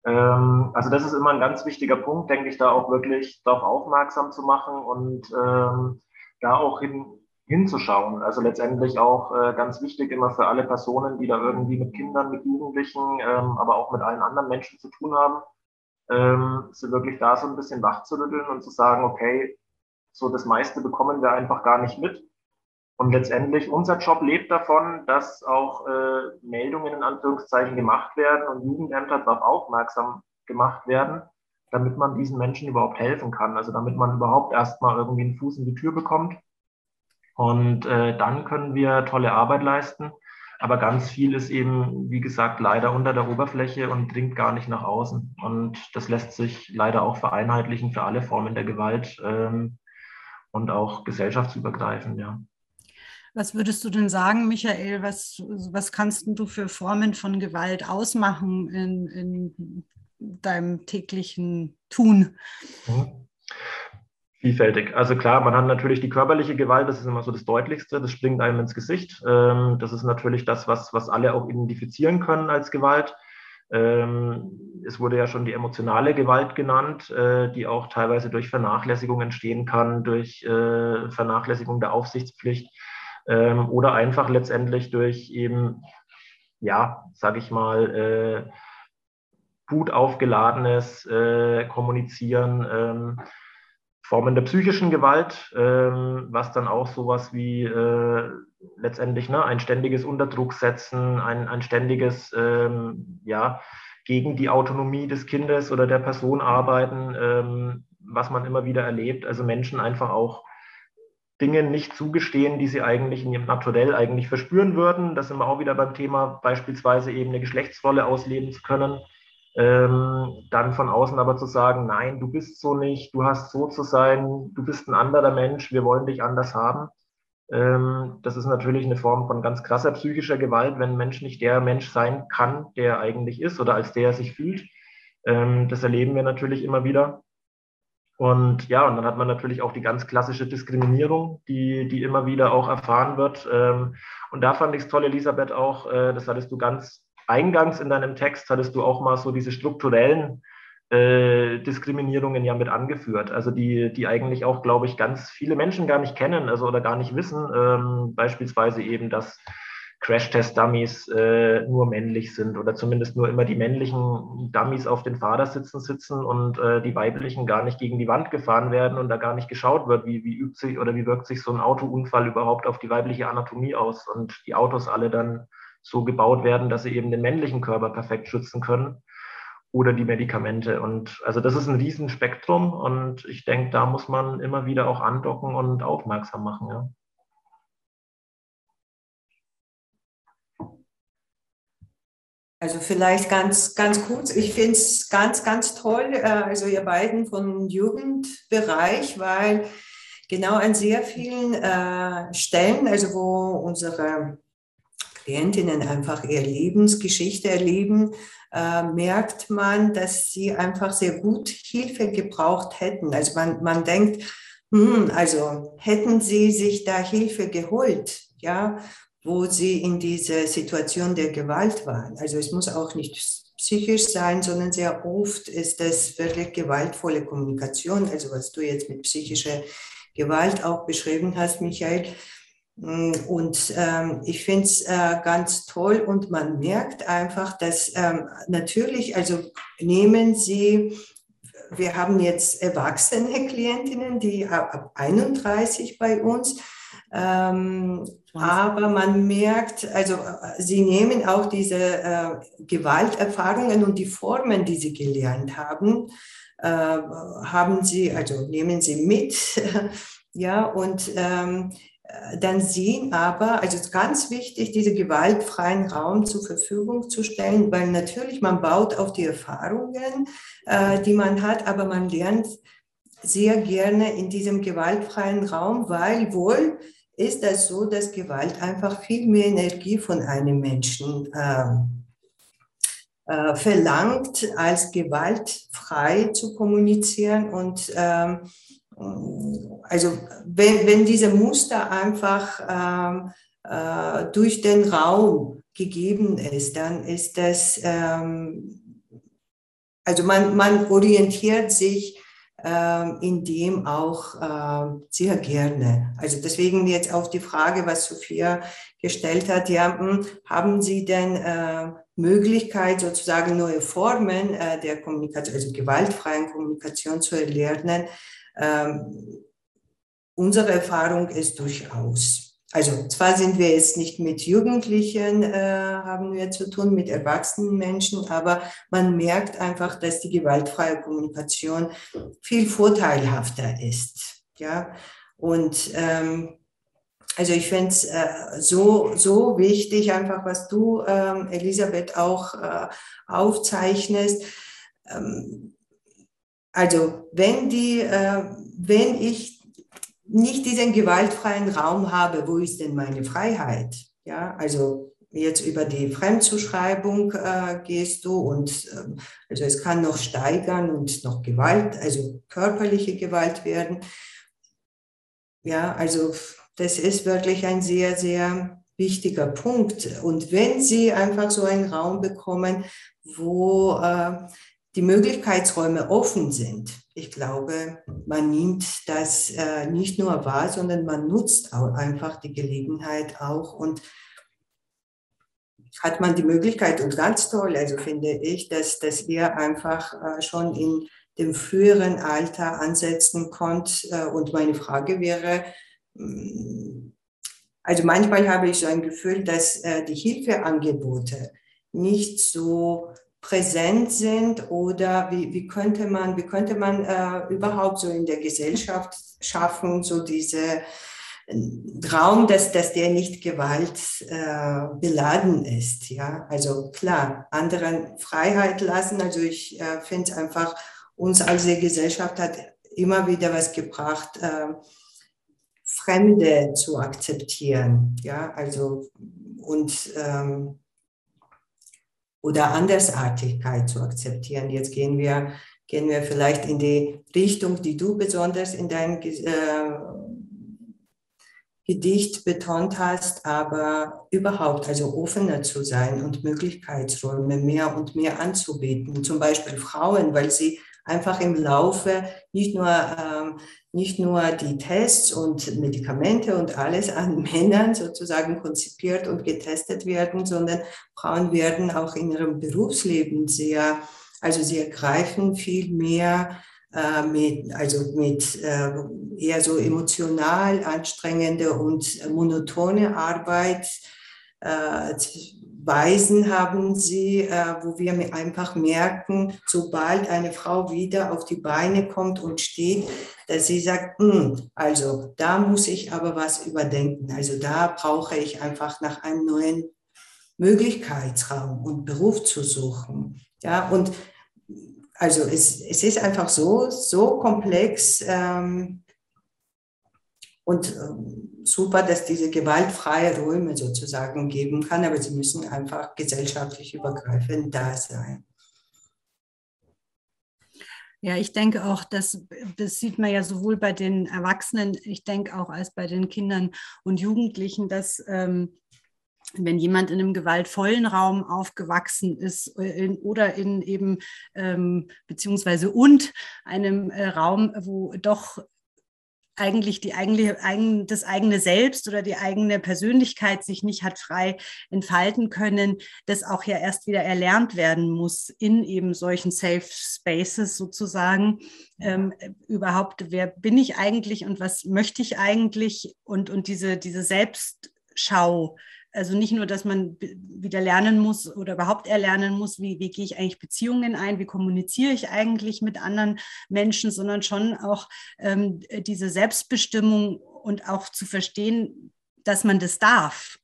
Ähm, also das ist immer ein ganz wichtiger Punkt, denke ich, da auch wirklich darauf aufmerksam zu machen und ähm, da auch hin, hinzuschauen. Also letztendlich auch äh, ganz wichtig immer für alle Personen, die da irgendwie mit Kindern, mit Jugendlichen, ähm, aber auch mit allen anderen Menschen zu tun haben, ähm, sie wirklich da so ein bisschen wach zu rütteln und zu sagen, okay, so das meiste bekommen wir einfach gar nicht mit. Und letztendlich, unser Job lebt davon, dass auch äh, Meldungen in Anführungszeichen gemacht werden und Jugendämter darauf aufmerksam gemacht werden, damit man diesen Menschen überhaupt helfen kann. Also damit man überhaupt erstmal irgendwie einen Fuß in die Tür bekommt. Und äh, dann können wir tolle Arbeit leisten. Aber ganz viel ist eben, wie gesagt, leider unter der Oberfläche und dringt gar nicht nach außen. Und das lässt sich leider auch vereinheitlichen für alle Formen der Gewalt ähm, und auch gesellschaftsübergreifend, ja. Was würdest du denn sagen, Michael? Was, was kannst du für Formen von Gewalt ausmachen in, in deinem täglichen Tun? Vielfältig. Also klar, man hat natürlich die körperliche Gewalt, das ist immer so das Deutlichste, das springt einem ins Gesicht. Ähm, das ist natürlich das, was, was alle auch identifizieren können als Gewalt. Ähm, es wurde ja schon die emotionale Gewalt genannt, äh, die auch teilweise durch Vernachlässigung entstehen kann, durch äh, Vernachlässigung der Aufsichtspflicht ähm, oder einfach letztendlich durch eben, ja, sage ich mal, äh, gut aufgeladenes Kommunizieren, Formen der psychischen Gewalt, ähm, was dann auch sowas wie äh, letztendlich ne, ein ständiges Unterdrucksetzen, ein, ein ständiges, ähm, ja, gegen die Autonomie des Kindes oder der Person arbeiten, ähm, was man immer wieder erlebt. Also Menschen einfach auch Dinge nicht zugestehen, die sie eigentlich in ihrem Naturell eigentlich verspüren würden. Das sind wir auch wieder beim Thema, beispielsweise eben eine Geschlechtsrolle ausleben zu können. Ähm, dann von außen aber zu sagen, nein, du bist so nicht, du hast so zu sein, du bist ein anderer Mensch, wir wollen dich anders haben. Ähm, das ist natürlich eine Form von ganz krasser psychischer Gewalt, wenn ein Mensch nicht der Mensch sein kann, der er eigentlich ist oder als der er sich fühlt. Ähm, das erleben wir natürlich immer wieder. Und ja, und dann hat man natürlich auch die ganz klassische Diskriminierung, die, die immer wieder auch erfahren wird. Ähm, und da fand ich es toll, Elisabeth, auch, äh, das hattest du ganz eingangs in deinem Text, hattest du auch mal so diese strukturellen äh, Diskriminierungen ja mit angeführt, also die, die eigentlich auch, glaube ich, ganz viele Menschen gar nicht kennen, also oder gar nicht wissen. Ähm, beispielsweise eben, dass Crash-Test-Dummies äh, nur männlich sind oder zumindest nur immer die männlichen Dummies auf den Fahrersitzen sitzen und äh, die weiblichen gar nicht gegen die Wand gefahren werden und da gar nicht geschaut wird, wie, wie übt sich oder wie wirkt sich so ein Autounfall überhaupt auf die weibliche Anatomie aus und die Autos alle dann so gebaut werden, dass sie eben den männlichen Körper perfekt schützen können oder die Medikamente. Und also das ist ein Riesenspektrum und ich denke, da muss man immer wieder auch andocken und aufmerksam machen. Ja. Also vielleicht ganz, ganz kurz. Ich finde es ganz, ganz toll, äh, also ihr beiden vom Jugendbereich, weil genau an sehr vielen äh, Stellen, also wo unsere Klientinnen einfach ihre Lebensgeschichte erleben, äh, merkt man, dass sie einfach sehr gut Hilfe gebraucht hätten. Also man, man denkt, hm, also hätten sie sich da Hilfe geholt, ja, wo sie in dieser Situation der Gewalt waren. Also es muss auch nicht psychisch sein, sondern sehr oft ist das wirklich gewaltvolle Kommunikation, also was du jetzt mit psychischer Gewalt auch beschrieben hast, Michael. Und ähm, ich finde es äh, ganz toll und man merkt einfach, dass ähm, natürlich, also nehmen Sie, wir haben jetzt erwachsene Klientinnen, die ab 31 bei uns, Ähm, aber man merkt, also sie nehmen auch diese äh, Gewalterfahrungen und die Formen, die sie gelernt haben, äh, haben sie, also nehmen sie mit, *laughs* ja, und ähm, dann sehen aber, also es ist ganz wichtig, diesen gewaltfreien Raum zur Verfügung zu stellen, weil natürlich man baut auf die Erfahrungen, äh, die man hat, aber man lernt sehr gerne in diesem gewaltfreien Raum, weil wohl ist das so, dass Gewalt einfach viel mehr Energie von einem Menschen äh, äh, verlangt, als gewaltfrei zu kommunizieren. Und ähm, also wenn, wenn diese Muster einfach ähm, äh, durch den Raum gegeben ist, dann ist das, ähm, also man, man orientiert sich ähm, in dem auch äh, sehr gerne. Also deswegen jetzt auf die Frage, was Sophia gestellt hat, ja, hm, haben Sie denn äh, Möglichkeit, sozusagen neue Formen äh, der Kommunikation, also gewaltfreien Kommunikation zu erlernen? Ähm, unsere Erfahrung ist durchaus. Also zwar sind wir jetzt nicht mit Jugendlichen, äh, haben wir zu tun, mit erwachsenen Menschen, aber man merkt einfach, dass die gewaltfreie Kommunikation viel vorteilhafter ist. Ja, und ähm, also ich finde es äh, so, so wichtig, einfach was du, ähm, Elisabeth, auch äh, aufzeichnest. Ähm, also wenn die, äh, wenn ich nicht diesen gewaltfreien Raum habe, wo ist denn meine Freiheit? Ja, also jetzt über die Fremdzuschreibung äh, gehst du und äh, also es kann noch steigern und noch Gewalt, also körperliche Gewalt werden. Ja, also das ist wirklich ein sehr, sehr wichtiger Punkt. Und wenn Sie einfach so einen Raum bekommen, wo äh, die Möglichkeitsräume offen sind, ich glaube, man nimmt das äh, nicht nur wahr, sondern man nutzt auch einfach die Gelegenheit auch und hat man die Möglichkeit und ganz toll, also finde ich, dass, dass ihr einfach äh, schon in dem früheren Alter ansetzen konnt. Äh, und meine Frage wäre, mm, also manchmal habe ich so ein Gefühl, dass äh, die Hilfeangebote nicht so präsent sind oder wie, wie könnte man, wie könnte man äh, überhaupt so in der Gesellschaft schaffen, so diese äh, Raum, dass, dass der nicht Gewalt äh, beladen ist. Ja, also klar, anderen Freiheit lassen. Also ich äh, finde es einfach, uns als Gesellschaft hat immer wieder was gebracht, äh, Fremde zu akzeptieren. Ja, also und ähm, oder Andersartigkeit zu akzeptieren. Jetzt gehen wir, gehen wir vielleicht in die Richtung, die du besonders in deinem äh, Gedicht betont hast, aber überhaupt, also offener zu sein und Möglichkeitsräume mehr und mehr anzubieten. Zum Beispiel Frauen, weil sie einfach im Laufe nicht nur ähm, nicht nur die Tests und Medikamente und alles an *laughs* Männern sozusagen konzipiert und getestet werden, sondern Frauen werden auch in ihrem Berufsleben sehr, also sie ergreifen viel mehr äh, mit, also mit äh, eher so emotional anstrengende und monotone Arbeit äh, Weisen haben sie, äh, wo wir einfach merken, sobald eine Frau wieder auf die Beine kommt und steht, dass sie sagt, hm, also da muss ich aber was überdenken. Also da brauche ich einfach nach einem neuen Möglichkeitsraum und Beruf zu suchen. Ja, und also es, es ist einfach so, so komplex, ähm, und ähm, super, dass diese gewaltfreie Räume sozusagen geben kann, aber sie müssen einfach gesellschaftlich übergreifend da sein. Ja, ich denke auch, dass das sieht man ja sowohl bei den Erwachsenen, ich denke auch als bei den Kindern und Jugendlichen, dass ähm, wenn jemand in einem gewaltvollen Raum aufgewachsen ist äh, in, oder in eben ähm, beziehungsweise und einem äh, Raum, wo doch eigentlich die eigene, das eigene Selbst oder die eigene Persönlichkeit sich nicht hat frei entfalten können, das auch ja erst wieder erlernt werden muss in eben solchen Safe Spaces sozusagen. Ähm, überhaupt, wer bin ich eigentlich und was möchte ich eigentlich und, und diese, diese Selbstschau, also nicht nur, dass man wieder lernen muss oder überhaupt erlernen muss, wie, wie gehe ich eigentlich Beziehungen ein, wie kommuniziere ich eigentlich mit anderen Menschen, sondern schon auch ähm, diese Selbstbestimmung und auch zu verstehen, dass man das darf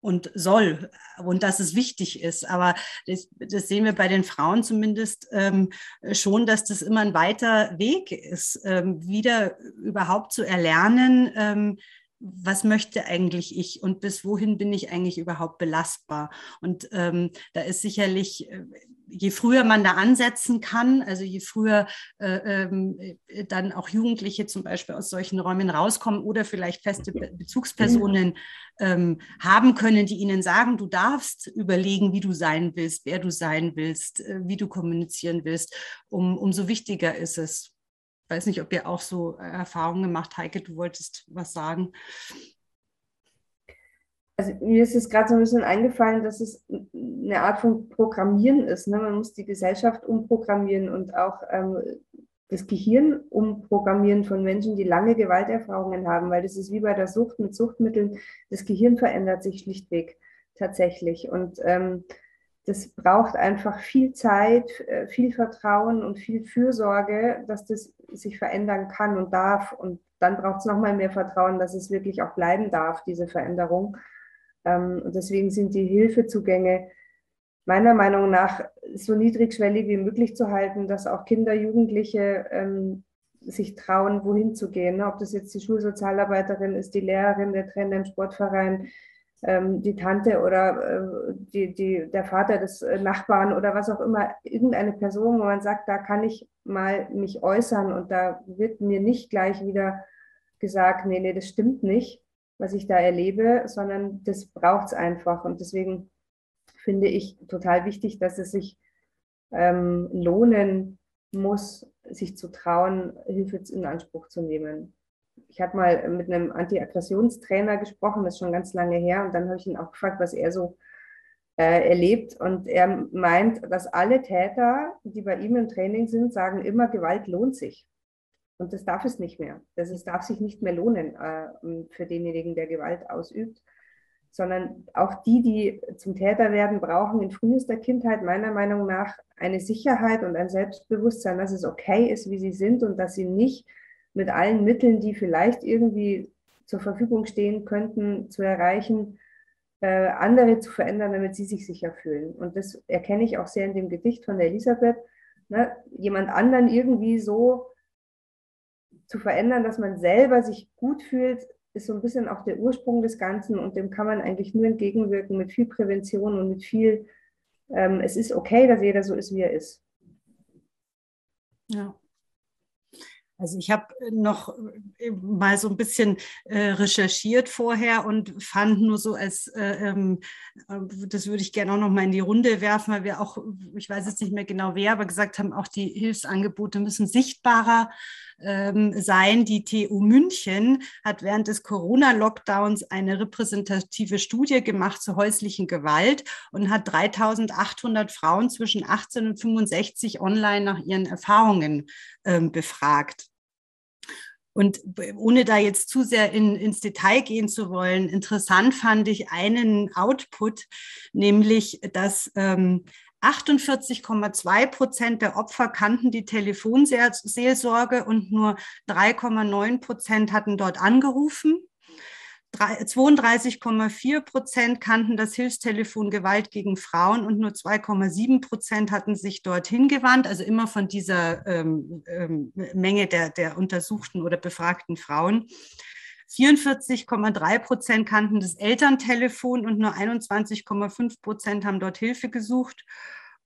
und soll und dass es wichtig ist. Aber das, das sehen wir bei den Frauen zumindest ähm, schon, dass das immer ein weiter Weg ist, ähm, wieder überhaupt zu erlernen, ähm, was möchte eigentlich ich und bis wohin bin ich eigentlich überhaupt belastbar? Und ähm, da ist sicherlich, äh, je früher man da ansetzen kann, also je früher äh, äh, dann auch Jugendliche zum Beispiel aus solchen Räumen rauskommen oder vielleicht feste Be Bezugspersonen ähm, haben können, die ihnen sagen, du darfst überlegen, wie du sein willst, wer du sein willst, äh, wie du kommunizieren willst, um, umso wichtiger ist es weiß nicht, ob ihr auch so äh, Erfahrungen gemacht, Heike, du wolltest was sagen. Also mir ist es gerade so ein bisschen eingefallen, dass es eine Art von Programmieren ist. Ne? Man muss die Gesellschaft umprogrammieren und auch ähm, das Gehirn umprogrammieren von Menschen, die lange Gewalterfahrungen haben, weil das ist wie bei der Sucht mit Suchtmitteln. Das Gehirn verändert sich schlichtweg tatsächlich. Und ähm, das braucht einfach viel Zeit, äh, viel Vertrauen und viel Fürsorge, dass das sich verändern kann und darf. Und dann braucht es nochmal mehr Vertrauen, dass es wirklich auch bleiben darf, diese Veränderung. Ähm, und deswegen sind die Hilfezugänge meiner Meinung nach so niedrigschwellig wie möglich zu halten, dass auch Kinder, Jugendliche ähm, sich trauen, wohin zu gehen. Ob das jetzt die Schulsozialarbeiterin ist, die Lehrerin, der Trainer im Sportverein, die Tante oder äh, die, die, der Vater des äh, Nachbarn oder was auch immer, irgendeine Person, wo man sagt, da kann ich mal mich äußern und da wird mir nicht gleich wieder gesagt, nee, nee, das stimmt nicht, was ich da erlebe, sondern das braucht es einfach. Und deswegen finde ich total wichtig, dass es sich ähm, lohnen muss, sich zu trauen, Hilfe in Anspruch zu nehmen ich hatte mal mit einem Anti-Aggressionstrainer gesprochen, das ist schon ganz lange her, und dann habe ich ihn auch gefragt, was er so äh, erlebt. Und er meint, dass alle Täter, die bei ihm im Training sind, sagen immer, Gewalt lohnt sich. Und das darf es nicht mehr. Das ist, darf sich nicht mehr lohnen äh, für denjenigen, der Gewalt ausübt, sondern auch die, die zum Täter werden, brauchen in frühester Kindheit meiner Meinung nach eine Sicherheit und ein Selbstbewusstsein, dass es okay ist, wie sie sind und dass sie nicht mit allen Mitteln, die vielleicht irgendwie zur Verfügung stehen könnten, zu erreichen, äh, andere zu verändern, damit sie sich sicher fühlen. Und das erkenne ich auch sehr in dem Gedicht von der Elisabeth. Ne? Jemand anderen irgendwie so zu verändern, dass man selber sich gut fühlt, ist so ein bisschen auch der Ursprung des Ganzen und dem kann man eigentlich nur entgegenwirken mit viel Prävention und mit viel, ähm, es ist okay, dass jeder so ist, wie er ist. Ja. Also ich habe noch äh, mal so ein bisschen äh, recherchiert vorher und fand nur so als, äh, ähm, äh, das würde ich gerne auch noch mal in die Runde werfen, weil wir auch, ich weiß jetzt nicht mehr genau wer, aber gesagt haben, auch die Hilfsangebote müssen sichtbarer ähm, sein. Die TU München hat während des Corona-Lockdowns eine repräsentative Studie gemacht zur häuslichen Gewalt und hat 3800 Frauen zwischen 18 und 65 online nach ihren Erfahrungen ähm, befragt. Und ohne da jetzt zu sehr in, ins Detail gehen zu wollen, interessant fand ich einen Output, nämlich dass ähm, 48,2 Prozent der Opfer kannten die Telefonseelsorge und nur 3,9 Prozent hatten dort angerufen. 32,4 Prozent kannten das Hilfstelefon Gewalt gegen Frauen und nur 2,7 Prozent hatten sich dorthin gewandt, also immer von dieser ähm, ähm, Menge der, der untersuchten oder befragten Frauen. 44,3 Prozent kannten das Elterntelefon und nur 21,5 Prozent haben dort Hilfe gesucht.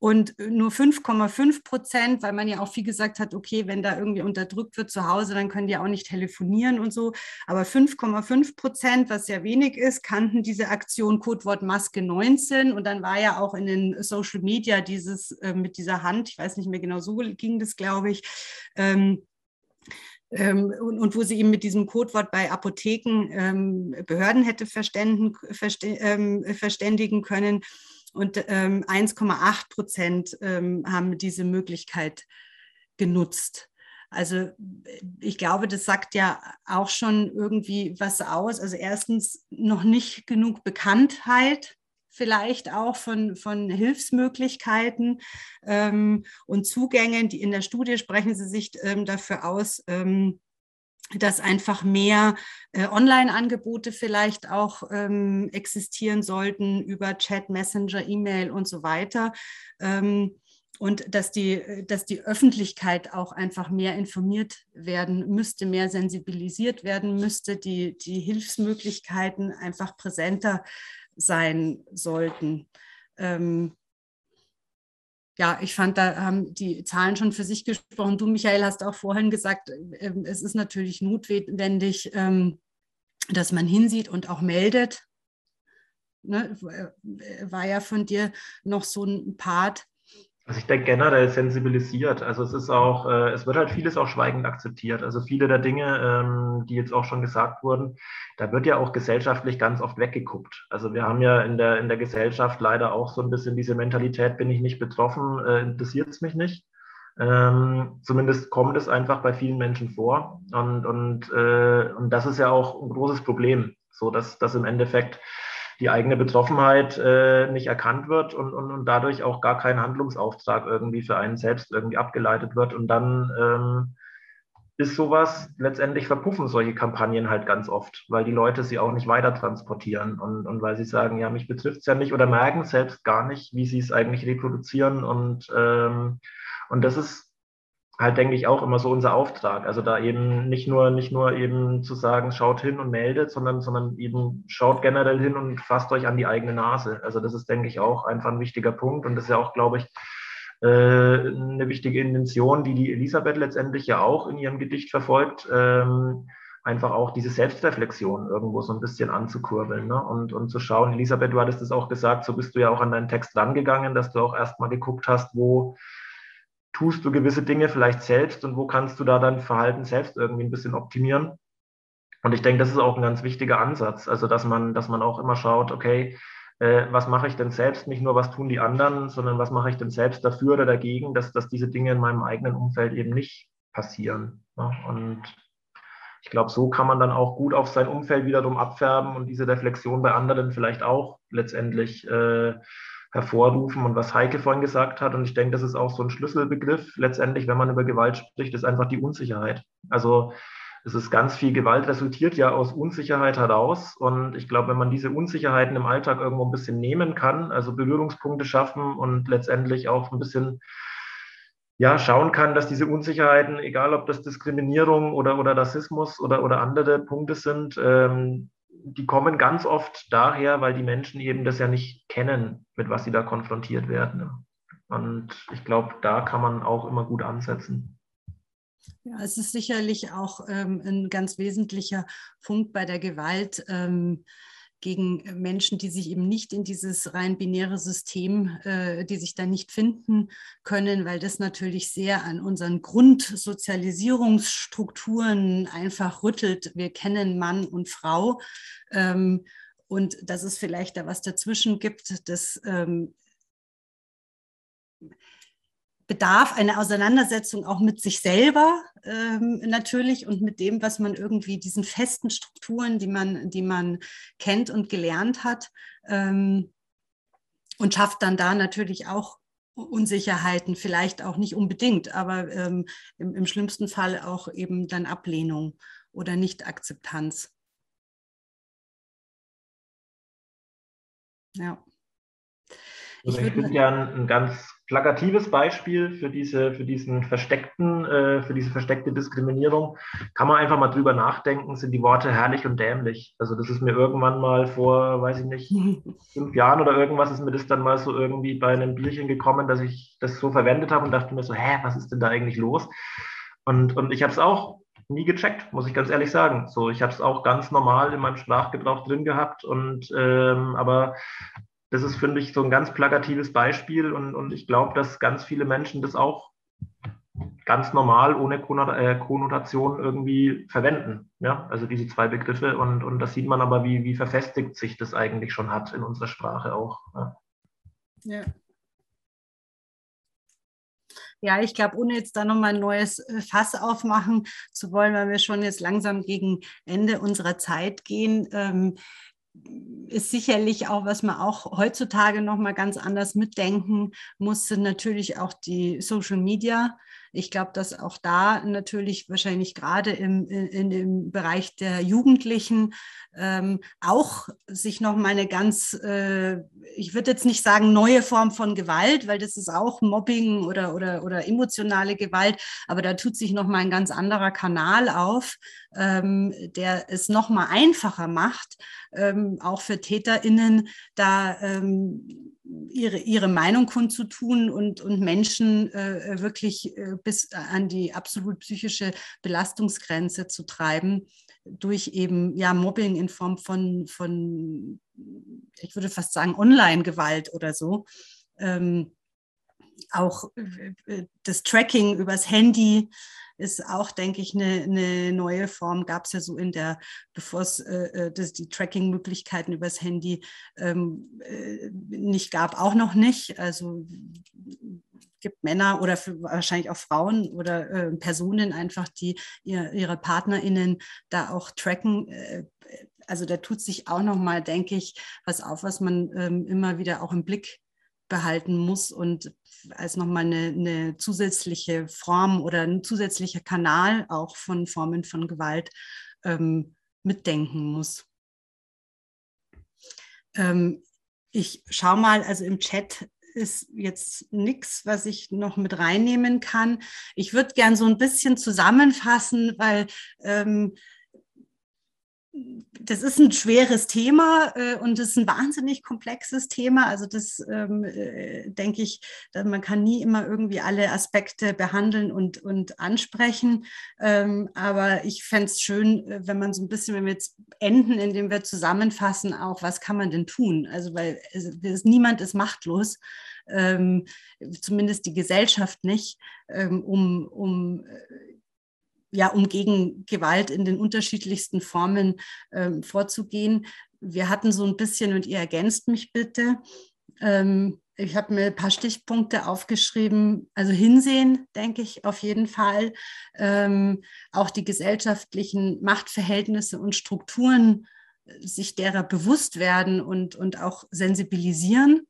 Und nur 5,5 Prozent, weil man ja auch viel gesagt hat, okay, wenn da irgendwie unterdrückt wird zu Hause, dann können die auch nicht telefonieren und so. Aber 5,5 Prozent, was ja wenig ist, kannten diese Aktion Codewort Maske 19. Und dann war ja auch in den Social Media dieses äh, mit dieser Hand, ich weiß nicht mehr genau, so ging das, glaube ich. Ähm, ähm, und, und, wo sie eben mit diesem Codewort bei Apotheken ähm, Behörden hätte verständigen, ähm, verständigen können. Und 1,8 Prozent haben diese Möglichkeit genutzt. Also ich glaube, das sagt ja auch schon irgendwie was aus. Also erstens noch nicht genug Bekanntheit vielleicht auch von, von Hilfsmöglichkeiten ähm, und Zugängen. Die in der Studie sprechen sie sich ähm, dafür aus, ähm, dass einfach mehr äh, Online-Angebote vielleicht auch ähm, existieren sollten über Chat, Messenger, E-Mail und so weiter. Ähm, und dass die, dass die Öffentlichkeit auch einfach mehr informiert werden müsste, mehr sensibilisiert werden müsste, die, die Hilfsmöglichkeiten einfach präsenter sein sollten. Ähm, ja, ich fand, da haben die Zahlen schon für sich gesprochen. Du, Michael, hast auch vorhin gesagt, äh, es ist natürlich notwendig, ähm, dass man hinsieht und auch meldet. Ne, war ja von dir noch so ein Part. Also ich denke generell sensibilisiert. Also es ist auch, äh, es wird halt vieles auch schweigend akzeptiert. Also viele der Dinge, ähm, die jetzt auch schon gesagt wurden, da wird ja auch gesellschaftlich ganz oft weggeguckt. Also wir haben ja in der, in der Gesellschaft leider auch so ein bisschen diese Mentalität, bin ich nicht betroffen, äh, interessiert es mich nicht. Ähm, zumindest kommt es einfach bei vielen Menschen vor. Und, und, äh, und das ist ja auch ein großes Problem, so dass, dass im Endeffekt die eigene Betroffenheit äh, nicht erkannt wird und, und, und dadurch auch gar kein Handlungsauftrag irgendwie für einen selbst irgendwie abgeleitet wird. Und dann ähm, ist sowas, letztendlich verpuffen solche Kampagnen halt ganz oft, weil die Leute sie auch nicht weiter transportieren und, und weil sie sagen, ja, mich betrifft es ja nicht oder merken selbst gar nicht, wie sie es eigentlich reproduzieren. Und, ähm, und das ist halt, denke ich, auch immer so unser Auftrag. Also da eben nicht nur, nicht nur eben zu sagen, schaut hin und meldet, sondern, sondern eben schaut generell hin und fasst euch an die eigene Nase. Also das ist, denke ich, auch einfach ein wichtiger Punkt. Und das ist ja auch, glaube ich, äh, eine wichtige Intention, die die Elisabeth letztendlich ja auch in ihrem Gedicht verfolgt. Ähm, einfach auch diese Selbstreflexion irgendwo so ein bisschen anzukurbeln ne? und, und zu schauen. Elisabeth, du hattest es auch gesagt, so bist du ja auch an deinen Text rangegangen, dass du auch erstmal geguckt hast, wo tust du gewisse Dinge vielleicht selbst und wo kannst du da dein Verhalten selbst irgendwie ein bisschen optimieren. Und ich denke, das ist auch ein ganz wichtiger Ansatz. Also, dass man, dass man auch immer schaut, okay, äh, was mache ich denn selbst? Nicht nur, was tun die anderen, sondern was mache ich denn selbst dafür oder dagegen, dass, dass diese Dinge in meinem eigenen Umfeld eben nicht passieren. Ne? Und ich glaube, so kann man dann auch gut auf sein Umfeld wiederum abfärben und diese Reflexion bei anderen vielleicht auch letztendlich äh, hervorrufen. Und was Heike vorhin gesagt hat, und ich denke, das ist auch so ein Schlüsselbegriff letztendlich, wenn man über Gewalt spricht, ist einfach die Unsicherheit. Also es ist ganz viel Gewalt, resultiert ja aus Unsicherheit heraus. Und ich glaube, wenn man diese Unsicherheiten im Alltag irgendwo ein bisschen nehmen kann, also Berührungspunkte schaffen und letztendlich auch ein bisschen ja, schauen kann, dass diese Unsicherheiten, egal ob das Diskriminierung oder, oder Rassismus oder, oder andere Punkte sind, ähm, die kommen ganz oft daher, weil die Menschen eben das ja nicht kennen, mit was sie da konfrontiert werden. Und ich glaube, da kann man auch immer gut ansetzen. Ja, es ist sicherlich auch ähm, ein ganz wesentlicher Punkt bei der Gewalt. Ähm, gegen Menschen, die sich eben nicht in dieses rein binäre System, äh, die sich da nicht finden können, weil das natürlich sehr an unseren Grundsozialisierungsstrukturen einfach rüttelt. Wir kennen Mann und Frau. Ähm, und dass es vielleicht da was dazwischen gibt, das ähm, bedarf eine Auseinandersetzung auch mit sich selber ähm, natürlich und mit dem, was man irgendwie diesen festen Strukturen, die man, die man kennt und gelernt hat ähm, und schafft dann da natürlich auch Unsicherheiten, vielleicht auch nicht unbedingt, aber ähm, im, im schlimmsten Fall auch eben dann Ablehnung oder Nicht-Akzeptanz. Ja. Also ich, ich finde ja ein, ein ganz plakatives Beispiel für diese, für diesen versteckten, äh, für diese versteckte Diskriminierung, kann man einfach mal drüber nachdenken, sind die Worte herrlich und dämlich. Also das ist mir irgendwann mal vor, weiß ich nicht, *laughs* fünf Jahren oder irgendwas ist mir das dann mal so irgendwie bei einem Bierchen gekommen, dass ich das so verwendet habe und dachte mir so, hä, was ist denn da eigentlich los? Und, und ich habe es auch nie gecheckt, muss ich ganz ehrlich sagen. So, ich habe es auch ganz normal in meinem Sprachgebrauch drin gehabt und ähm, aber das ist, finde ich, so ein ganz plakatives Beispiel und, und ich glaube, dass ganz viele Menschen das auch ganz normal ohne äh, Konnotation irgendwie verwenden. Ja, also diese zwei Begriffe und, und das sieht man aber, wie, wie verfestigt sich das eigentlich schon hat in unserer Sprache auch. Ja. ja. Ja, ich glaube, ohne jetzt da nochmal ein neues äh, Fass aufmachen zu wollen, weil wir schon jetzt langsam gegen Ende unserer Zeit gehen, ähm, ist sicherlich auch, was man auch heutzutage nochmal ganz anders mitdenken muss, sind natürlich auch die Social Media. Ich glaube, dass auch da natürlich wahrscheinlich gerade im, in, in Bereich der Jugendlichen ähm, auch sich noch mal eine ganz, äh, ich würde jetzt nicht sagen neue Form von Gewalt, weil das ist auch Mobbing oder, oder, oder emotionale Gewalt, aber da tut sich noch mal ein ganz anderer Kanal auf, ähm, der es noch mal einfacher macht, ähm, auch für TäterInnen da ähm, ihre, ihre Meinung kundzutun und, und Menschen äh, wirklich äh, bis an die absolut psychische Belastungsgrenze zu treiben durch eben ja Mobbing in Form von, von ich würde fast sagen, Online-Gewalt oder so. Ähm, auch äh, das Tracking übers Handy ist auch, denke ich, eine, eine neue Form. Gab es ja so in der, bevor es äh, äh, die Tracking-Möglichkeiten übers Handy ähm, äh, nicht gab, auch noch nicht. Also gibt Männer oder wahrscheinlich auch Frauen oder äh, Personen einfach, die ihr, ihre PartnerInnen da auch tracken. Äh, also da tut sich auch nochmal, denke ich, was auf, was man ähm, immer wieder auch im Blick behalten muss und als nochmal eine, eine zusätzliche Form oder ein zusätzlicher Kanal auch von Formen von Gewalt ähm, mitdenken muss. Ähm, ich schaue mal, also im Chat ist jetzt nichts, was ich noch mit reinnehmen kann. Ich würde gern so ein bisschen zusammenfassen, weil ähm, das ist ein schweres Thema äh, und es ist ein wahnsinnig komplexes Thema. Also das ähm, äh, denke ich, man kann nie immer irgendwie alle Aspekte behandeln und, und ansprechen. Ähm, aber ich fände es schön, äh, wenn man so ein bisschen, wenn wir jetzt enden, indem wir zusammenfassen, auch was kann man denn tun? Also weil es, es, niemand ist machtlos. Ähm, zumindest die Gesellschaft nicht, ähm, um, um äh, ja, um gegen Gewalt in den unterschiedlichsten Formen ähm, vorzugehen. Wir hatten so ein bisschen, und ihr ergänzt mich bitte, ähm, ich habe mir ein paar Stichpunkte aufgeschrieben. Also hinsehen, denke ich auf jeden Fall. Ähm, auch die gesellschaftlichen Machtverhältnisse und Strukturen, äh, sich derer bewusst werden und, und auch sensibilisieren.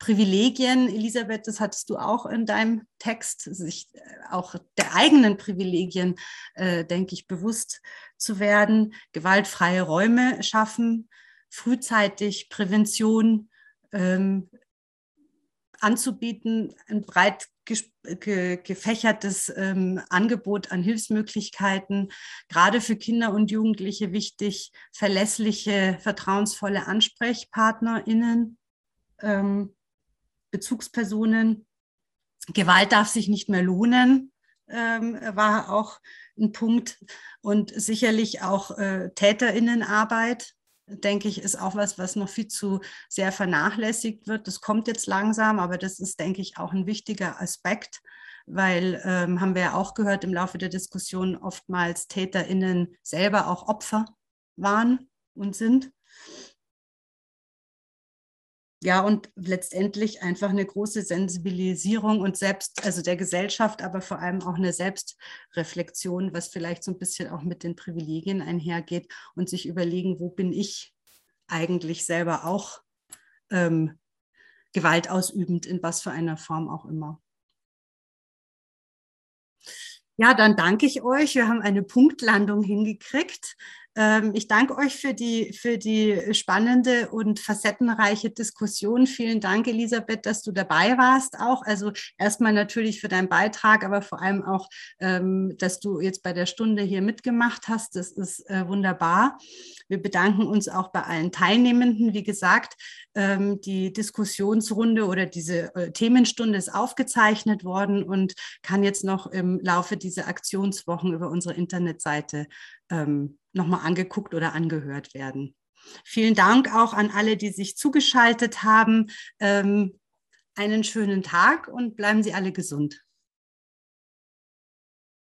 Privilegien, Elisabeth, das hattest du auch in deinem Text, sich äh, auch der eigenen Privilegien, äh, denke ich, bewusst zu werden, gewaltfreie Räume schaffen, frühzeitig Prävention ähm, anzubieten, ein breit ge gefächertes ähm, Angebot an Hilfsmöglichkeiten, gerade für Kinder und Jugendliche wichtig, verlässliche, vertrauensvolle AnsprechpartnerInnen. Ähm, Bezugspersonen. Gewalt darf sich nicht mehr lohnen, ähm, war auch ein Punkt. Und sicherlich auch äh, Täterinnenarbeit, denke ich, ist auch was, was noch viel zu sehr vernachlässigt wird. Das kommt jetzt langsam, aber das ist, denke ich, auch ein wichtiger Aspekt, weil, ähm, haben wir ja auch gehört im Laufe der Diskussion, oftmals TäterInnen selber auch Opfer waren und sind ja, und letztendlich einfach eine große Sensibilisierung und selbst, also der Gesellschaft, aber vor allem auch eine Selbstreflexion, was vielleicht so ein bisschen auch mit den Privilegien einhergeht und sich überlegen, wo bin ich eigentlich selber auch ähm, Gewalt in was für einer Form auch immer. Ja, dann danke ich euch. Wir haben eine Punktlandung hingekriegt. Ähm, ich danke euch für die, für die spannende und facettenreiche Diskussion. Vielen Dank, Elisabeth, dass du dabei warst auch. Also erstmal natürlich für deinen Beitrag, aber vor allem auch, ähm, dass du jetzt bei der Stunde hier mitgemacht hast. Das ist äh, wunderbar. Wir bedanken uns auch bei allen Teilnehmenden. Wie gesagt, ähm, die Diskussionsrunde oder diese äh, Themenstunde ist aufgezeichnet worden und kann jetzt noch im Laufe dieser Aktionswochen über unsere Internetseite ähm, nochmal angeguckt oder angehört werden. Vielen Dank auch an alle, die sich zugeschaltet haben. Ähm, einen schönen Tag und bleiben Sie alle gesund.